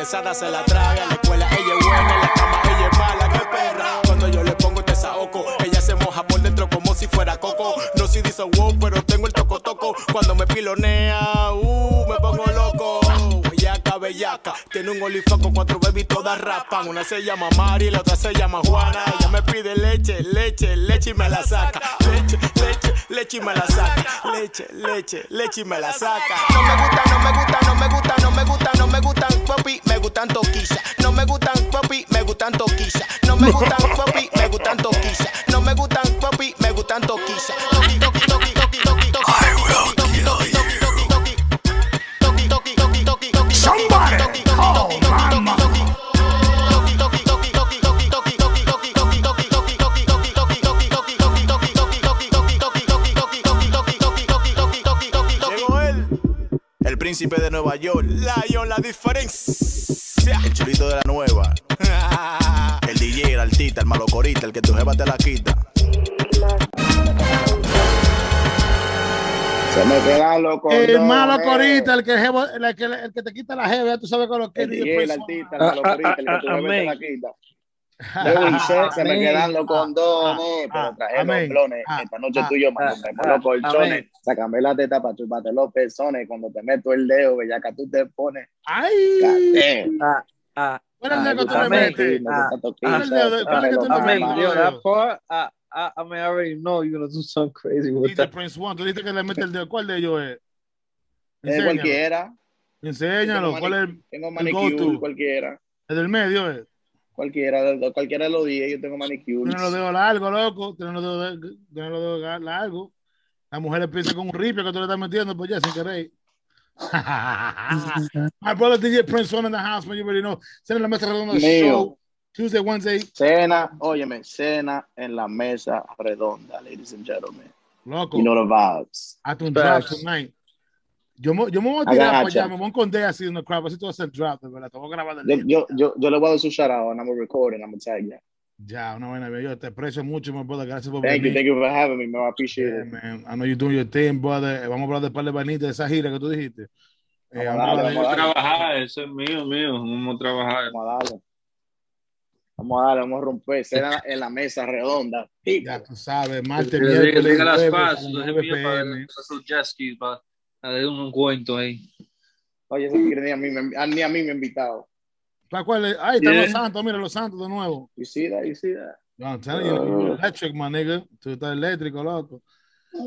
se la traga. En la escuela ella es buena, en la cama ella es mala, qué perra. Cuando yo le pongo este saoco, ella se moja por dentro como si fuera coco. No si dice wow, pero tengo el toco toco. Cuando me pilonea, uh, me pongo loco. Tiene un olifán con cuatro baby todas rapan. Una se llama Mari, la otra se llama Juana. Ella me pide leche, leche, leche y me la saca. Leche, leche, leche y me la saca. Leche, leche, leche y me la saca. No me gusta, no me gusta, no me gusta, no me gusta, no me gustan popi, me gustan toquilla. No me gustan popi, me gustan toquilla. No me gustan popi, me gustan toquilla. No me gustan popi, me gustan toquilla. Príncipe de Nueva York. Lion, la diferencia. El chulito de la nueva. El DJ, el artista, el malocorita, el que tu jeva te la quita. Se me quedan los. El malo corita, el que, jevo- el, que, el que te quita la jeva, ya tú sabes con lo que El es. DJ, el artista, el malocorita, el que tu jeva te la quita. Yo hice, se me quedan los condones, pero traje los. Ah, Esta noche ah, tú y yo ah, mandamos ah, los colchones. amén. Sácame la teta para chuparte los pezones. Cuando te meto el dedo, bellaca, tú te pones. ¡Ay! Ah, ah, ¿Cuál es el ah, dedo que tú le amén. metes? Ah, ¿Cuál es el dedo- es que tú le Amén. metes? I, I, mean, I already know you're gonna do something crazy with that. Prince One, tú dijiste que le mete el dedo. ¿Cuál de ellos es? Enséñalo. cualquiera. Enséñalo. Tengo ¿Cuál es el, Tengo el manicure, cualquiera. El del medio es. Cualquiera, cualquiera de los 10, yo tengo manicure. Tienen los dedos largos, loco. Tienen los dedos, tienen los dedos ga- largos. Las mujeres piensan con un ripio que tú le estás metiendo, pues ya, sin querer. My brother DJ Prince One in the house, man. You already know. Send la mesa redonda Mío. show. Tuesday, Wednesday. Cena, óyeme, cena en la mesa redonda, ladies and gentlemen. Loco. You know the vibes. Hasta un drop Facts. tonight. Yo, me- yo me voy a tirar para allá, me voy a esconder así en el crowd, así hacer drop, de verdad. Te voy a grabar Yo, yo, yo, yo le voy a dar su shout out and I'm gonna record and I'm gonna tag you. Ya, una buena vez. Yo te aprecio mucho, my brother. Gracias por Thank you, venir. thank you for having me, man. I appreciate Yeah, it. man. I know you're doing your thing, brother. Eh, Vamos a hablar de par de vanitas de esa gira que tú dijiste. Eh, Vamos a vamos a darle, hablar de- vamos a darle. trabajar, eso es mío, mío. Vamos a trabajar. Vamos a darle. Vamos a darle, vamos a romper. Cena en la mesa redonda. Ya tú sabes, martes, Le- le- miércoles, le diga las jueves, pasos, a las los 9 envío para esos jet skis, para darle un cuento ahí. Oye, ese tigre ni a mí me, a- ni a mí me ha invitado. ¿Para cuál es? Ahí están Yeah. los santos, mira los santos de nuevo. You see that? You see that? No, I'm telling you, Uh. you're electric, my nigga. Tú estás eléctrico, loco.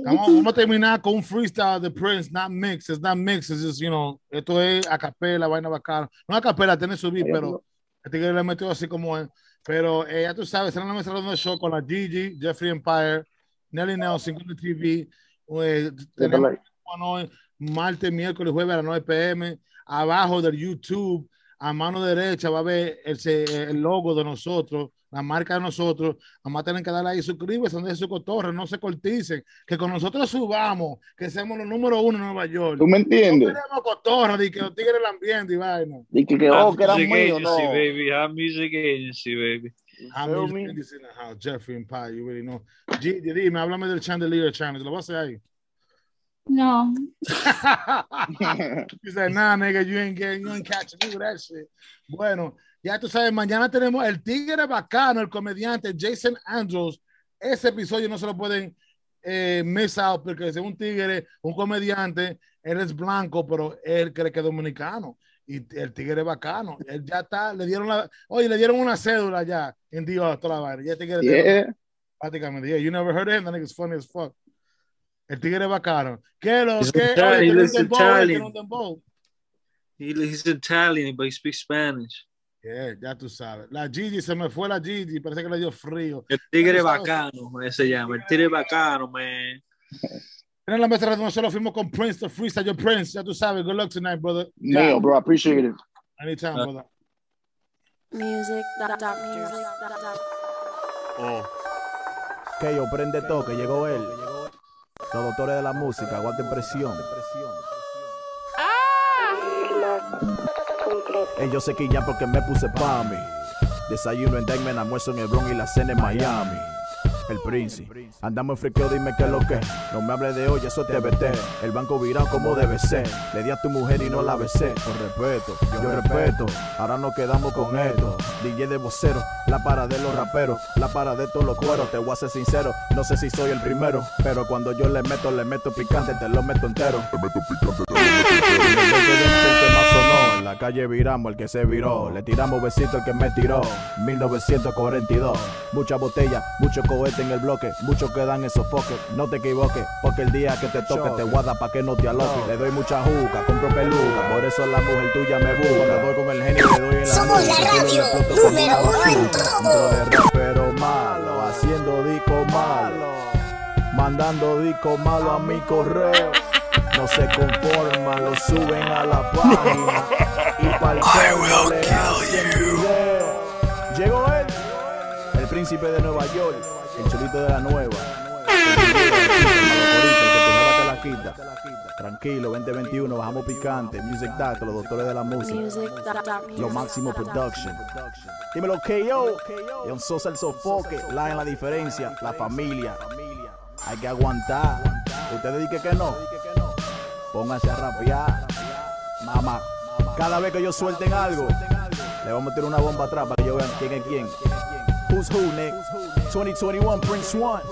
Vamos, vamos a terminar con un freestyle de Prince, not mix, it's not mix, it's just, you know, esto es a capela, vaina bacana. No a capela, tiene su beat, Oye, pero el tigre le metió así como es. Pero eh, ya tú sabes, será la mesa de show con la Gigi, Jeffrey Empire, Nelly Nelson TV. Eh, tenemos bueno, martes, miércoles, jueves a las 9 pm. Abajo del YouTube, a mano derecha, va a ver el, el logo de nosotros, la marca de nosotros. Vamos a tener que darle ahí, suscríbete, donde su cotorre, no se corticen. Que con nosotros subamos, que seamos los número uno en Nueva York. ¿Tú me entiendes? No queremos cotorra, de que los tigres el ambiente y vaina. Y que, que, oh, que eran míos, Agency, no. baby. Hot Music Agency, baby. I'm music me? in the house, Jeffrey Empire, you already know. G, dime, háblame del Chandelier Channel, lo vas a hacer ahí. No. He said, nah, nigga, you ain't getting, you ain't catching me with that shit. Bueno, ya tú sabes, mañana tenemos el tigre bacano, el comediante Jason Andrews. Ese episodio no se lo pueden eh, miss out porque es un tigre, un comediante, él es blanco, pero él cree que es dominicano. Y el tigre es bacano. Él ya está, le dieron la, oye, le dieron una cédula ya en Dios, toda la vaina. Ya el tigre Yeah. prácticamente. Yeah, you never heard of him, that nigga's funny as fuck. El tigre bacano. ¿Qué lo He's que? Italian, Oye, he tiene un lives in dembow, eh, Italian. dembow. He, he's Italian, but he speaks Spanish. Yeah, ya tú sabes. La Gigi, se me fue la Gigi, parece que le dio frío. El tigre bacano, ese se llama. El tigre bacano, man. En la mesa donde nosotros fuimos con Prince, the freestyle, yo Prince, ya tú sabes. Good luck tonight, brother. Mío, bro, I appreciate it. Anytime, Ah. brother. Music Doctors. Que yo prende toque, llegó él. Los doctores de la música, aguanten presión. Ellos se quillan porque me puse pa' mí. Desayuno en Diamond, almuerzo en el Bronx y la cena en Miami. El príncipe, andamos en friqueo, dime qué es lo que. No me hables de hoy, eso es TBT. El banco virado como debe ser. Le di a tu mujer y no la besé. Con respeto, yo respeto. Ahora nos quedamos con esto. DJ de vocero, la para de los raperos, la para de todos los cueros. Te voy a ser sincero, no sé si soy el primero. Pero cuando yo le meto, le meto picante, te lo meto entero. Te meto picante, te lo meto entero. La calle viramos el que se viró. Le tiramos besito el que me tiró. 1942. Mucha botella, mucho cohete en el bloque. Muchos quedan en sofoque. No te equivoques, porque el día que te toque te guarda pa' que no te aloques. Le doy mucha juca, compro peluca. Por eso la mujer tuya me busca. Le doy con el genio, le doy en la Somos la radio número uno en todo. Rapero malo, haciendo disco malo. Mandando disco malo a mi correo. No se conforman, lo suben a la página. Y le hacen video. Llegó él, el príncipe de Nueva York, el chulito de la nueva. El que tu jeva te la quita. Tranquilo, 2021, bajamos picante. Music Doctor, los doctores de la música. Lo máximo production. Dímelo, KO. John Sosa el sofoque. La en la diferencia. La familia. Hay que aguantar. Usted dice que no. Pónganse a rapear. Mamá. Cada vez que ellos suelten algo, le vamos a meter una bomba atrás para que ellos vean quién es quién. Who's who, Nick? 2021 Prince One.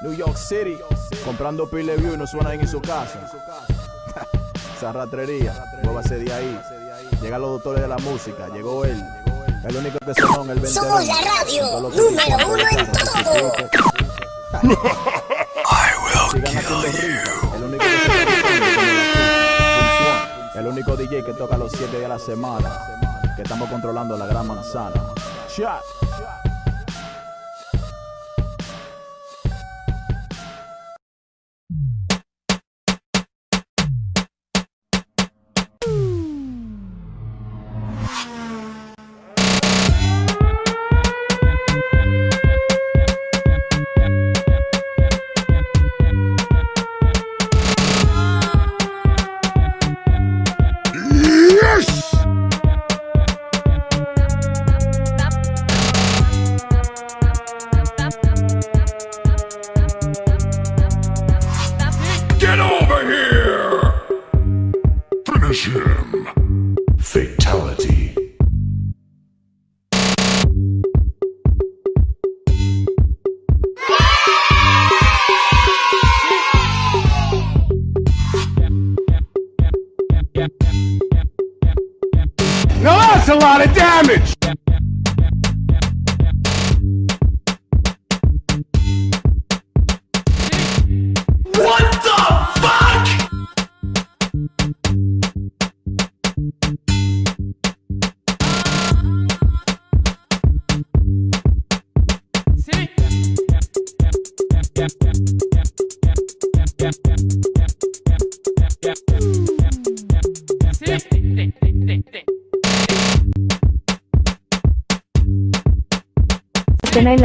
New York City. Comprando pile view y no suena en su casa. Esa ratrería. Muévase de ahí. Llegan los doctores de la música. Llegó él. El único que sonó en el 20. Somos la radio número uno en todo. Sigan haciendo ritmo. El El único DJ que toca los 7 días a la semana. Que estamos controlando la gran manzana. Shot.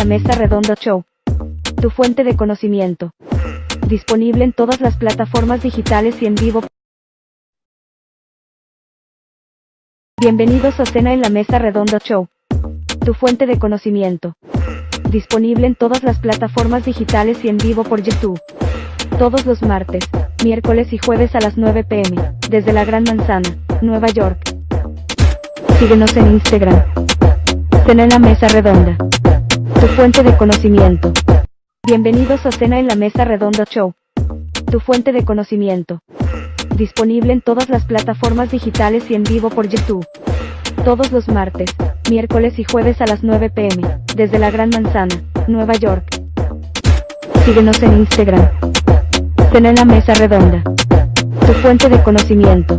Mesa Redonda Show. Tu fuente de conocimiento. Disponible en todas las plataformas digitales y en vivo. Bienvenidos a Cena en la Mesa Redonda Show. Tu fuente de conocimiento. Disponible en todas las plataformas digitales y en vivo por YouTube. Todos los martes, miércoles y jueves a las 9 pm, desde la Gran Manzana, Nueva York. Síguenos en Instagram. Cena en la Mesa Redonda. Tu fuente de conocimiento. Bienvenidos a Cena en la Mesa Redonda Show. Tu fuente de conocimiento. Disponible en todas las plataformas digitales y en vivo por YouTube. Todos los martes, miércoles y jueves a las 9 pm, desde la Gran Manzana, Nueva York. Síguenos en Instagram. Cena en la Mesa Redonda. Tu fuente de conocimiento.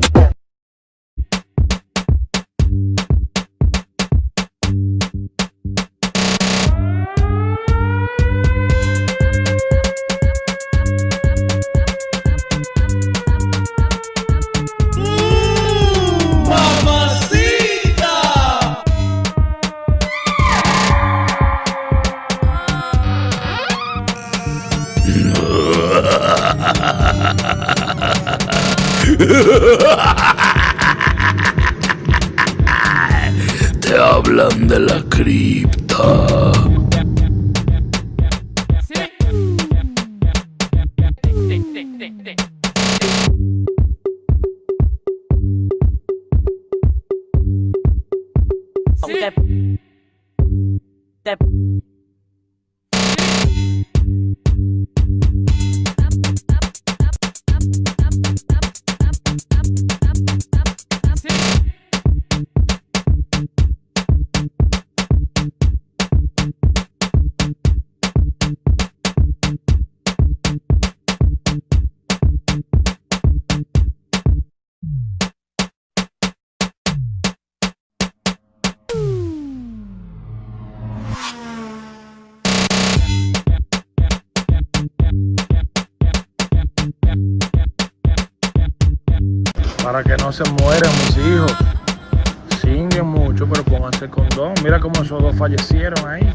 Fallecieron ahí.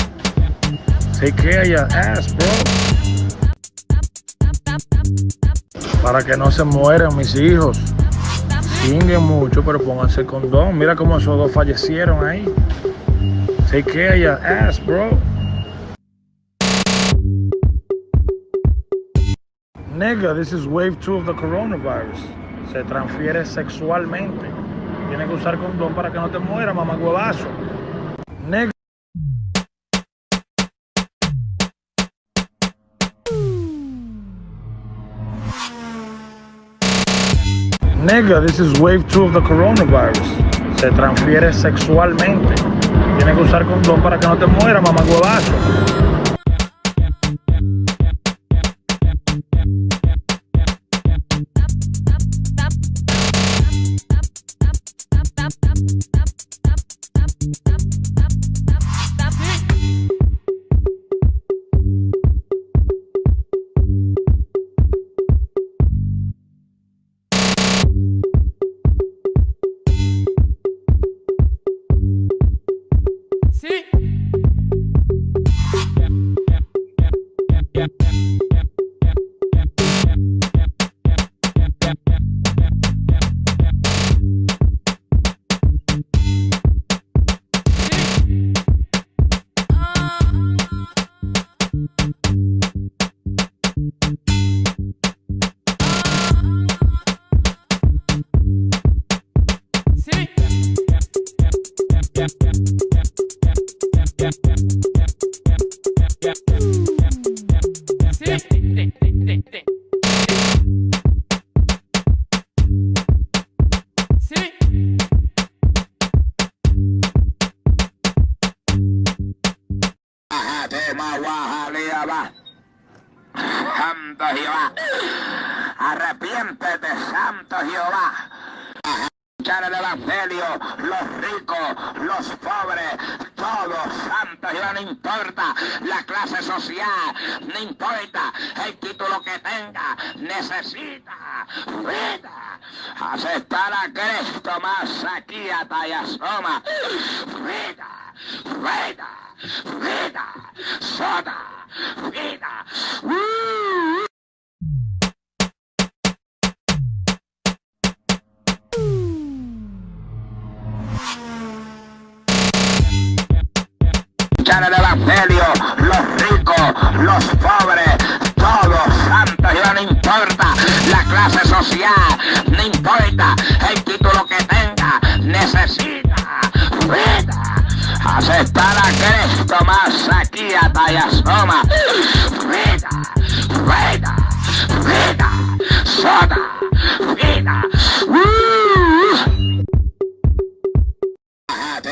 Take care of your ass, bro. Para que no se mueran mis hijos. Singuen mucho, pero pónganse condón. Mira cómo esos dos fallecieron ahí. Take care of your ass, bro. Nigga, this is wave 2 of the coronavirus. Se transfiere sexualmente. Tienes que usar condón para que no te muera, mamá huevazo. Nigga. Nigga, this is wave 2 of the coronavirus. Se transfiere sexualmente. Tienes que usar condón para que no te muera, mamá huevazo.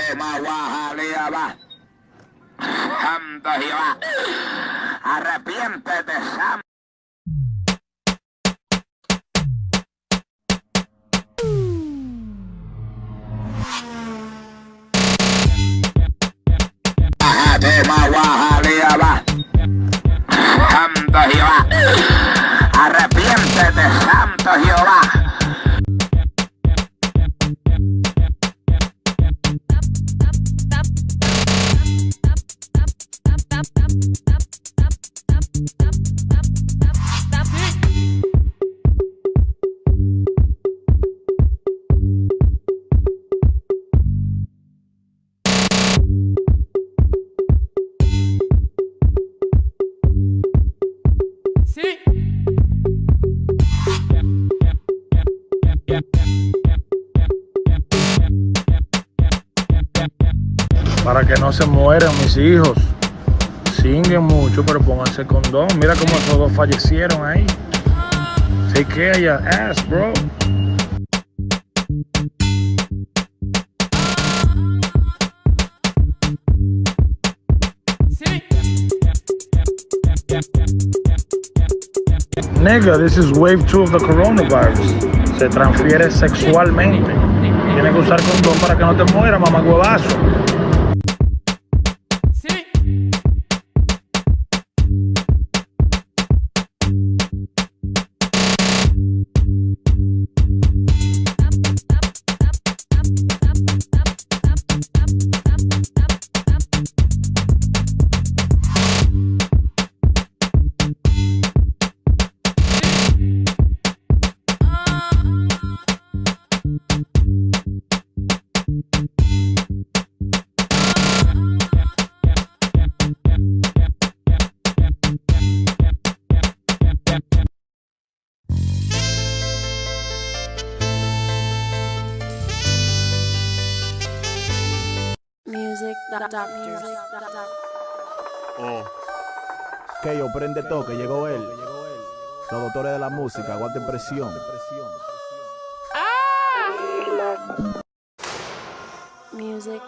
Atema, Wahaliaba. Santo Jehová, arrepiéntete, Santo. Santo no se mueran mis hijos. Singuen mucho, pero pónganse condón. Mira cómo esos dos fallecieron ahí. Take care your ass, bro. Nigga, this is wave 2 of the coronavirus. Se transfiere sexualmente. Tienes que usar condón para que no te mueras, mamá huevazo. Doctors. Que yo prende toque, llegó él. Los doctores de la música, aguanten presión. Music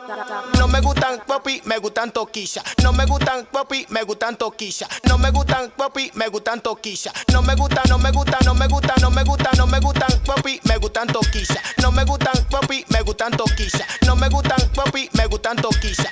No me gustan popi, me gustan toquilla. No me gustan popi, me gustan toquilla. No me gustan popi, me gustan toquilla. No me gusta, no me gusta, no me gusta, no me gusta, no me gustan popi, me gustan toquilla. No me gustan popi, me gustan toquilla. No me gustan popi, me gustan toquilla.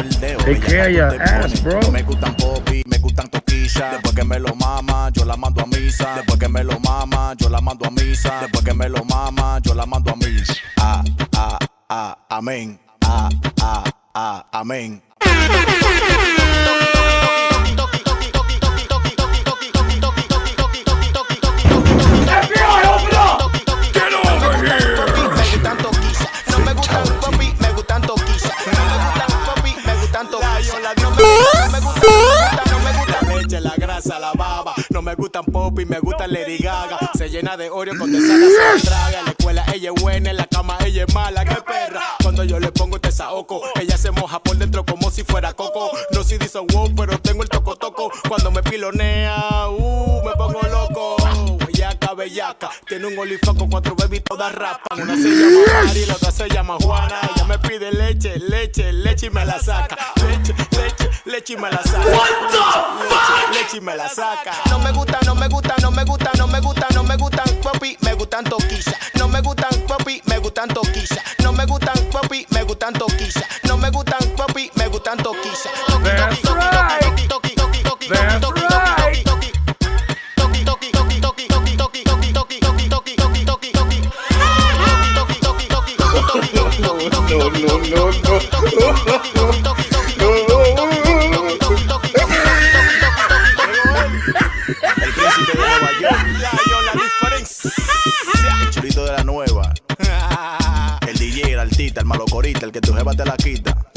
Care your ass, bro. Me gustan popi, me gustan toquilla. Después que me lo mama, yo la mando a misa. Después que me lo mama, yo la mando a misa. Después que me lo mama, yo la mando a misa. Ah, ah, ah, amén. Ah, ah, ah, amén. No me gustan pop y me gustan Lady Gaga. Se llena de Oreo con desada se la traga. En la escuela ella es buena, en la cama ella es mala, qué perra. Cuando yo le pongo este saoco, ella se moja por dentro como si fuera coco. No si dice wow, pero tengo el toco toco. Cuando me pilonea, uh. Bellaca, tiene un olifán con cuatro baby todas rapan. Una se llama Mari, la otra se llama Juana. Ella me pide leche, leche, leche y me la saca. Leche, leche, leche y me la saca. Leche, leche y me la saca. No me gusta, no me gusta, no me gusta, no me gusta, no me gustan papi, me gustan toquilla. No me gustan papi, me gustan toquilla. No me gustan papi, me gustan toquilla. No me gustan papi, me gustan toquilla. Toqui, toqui, toqui, el malo corita, el que tu jeva te la quita.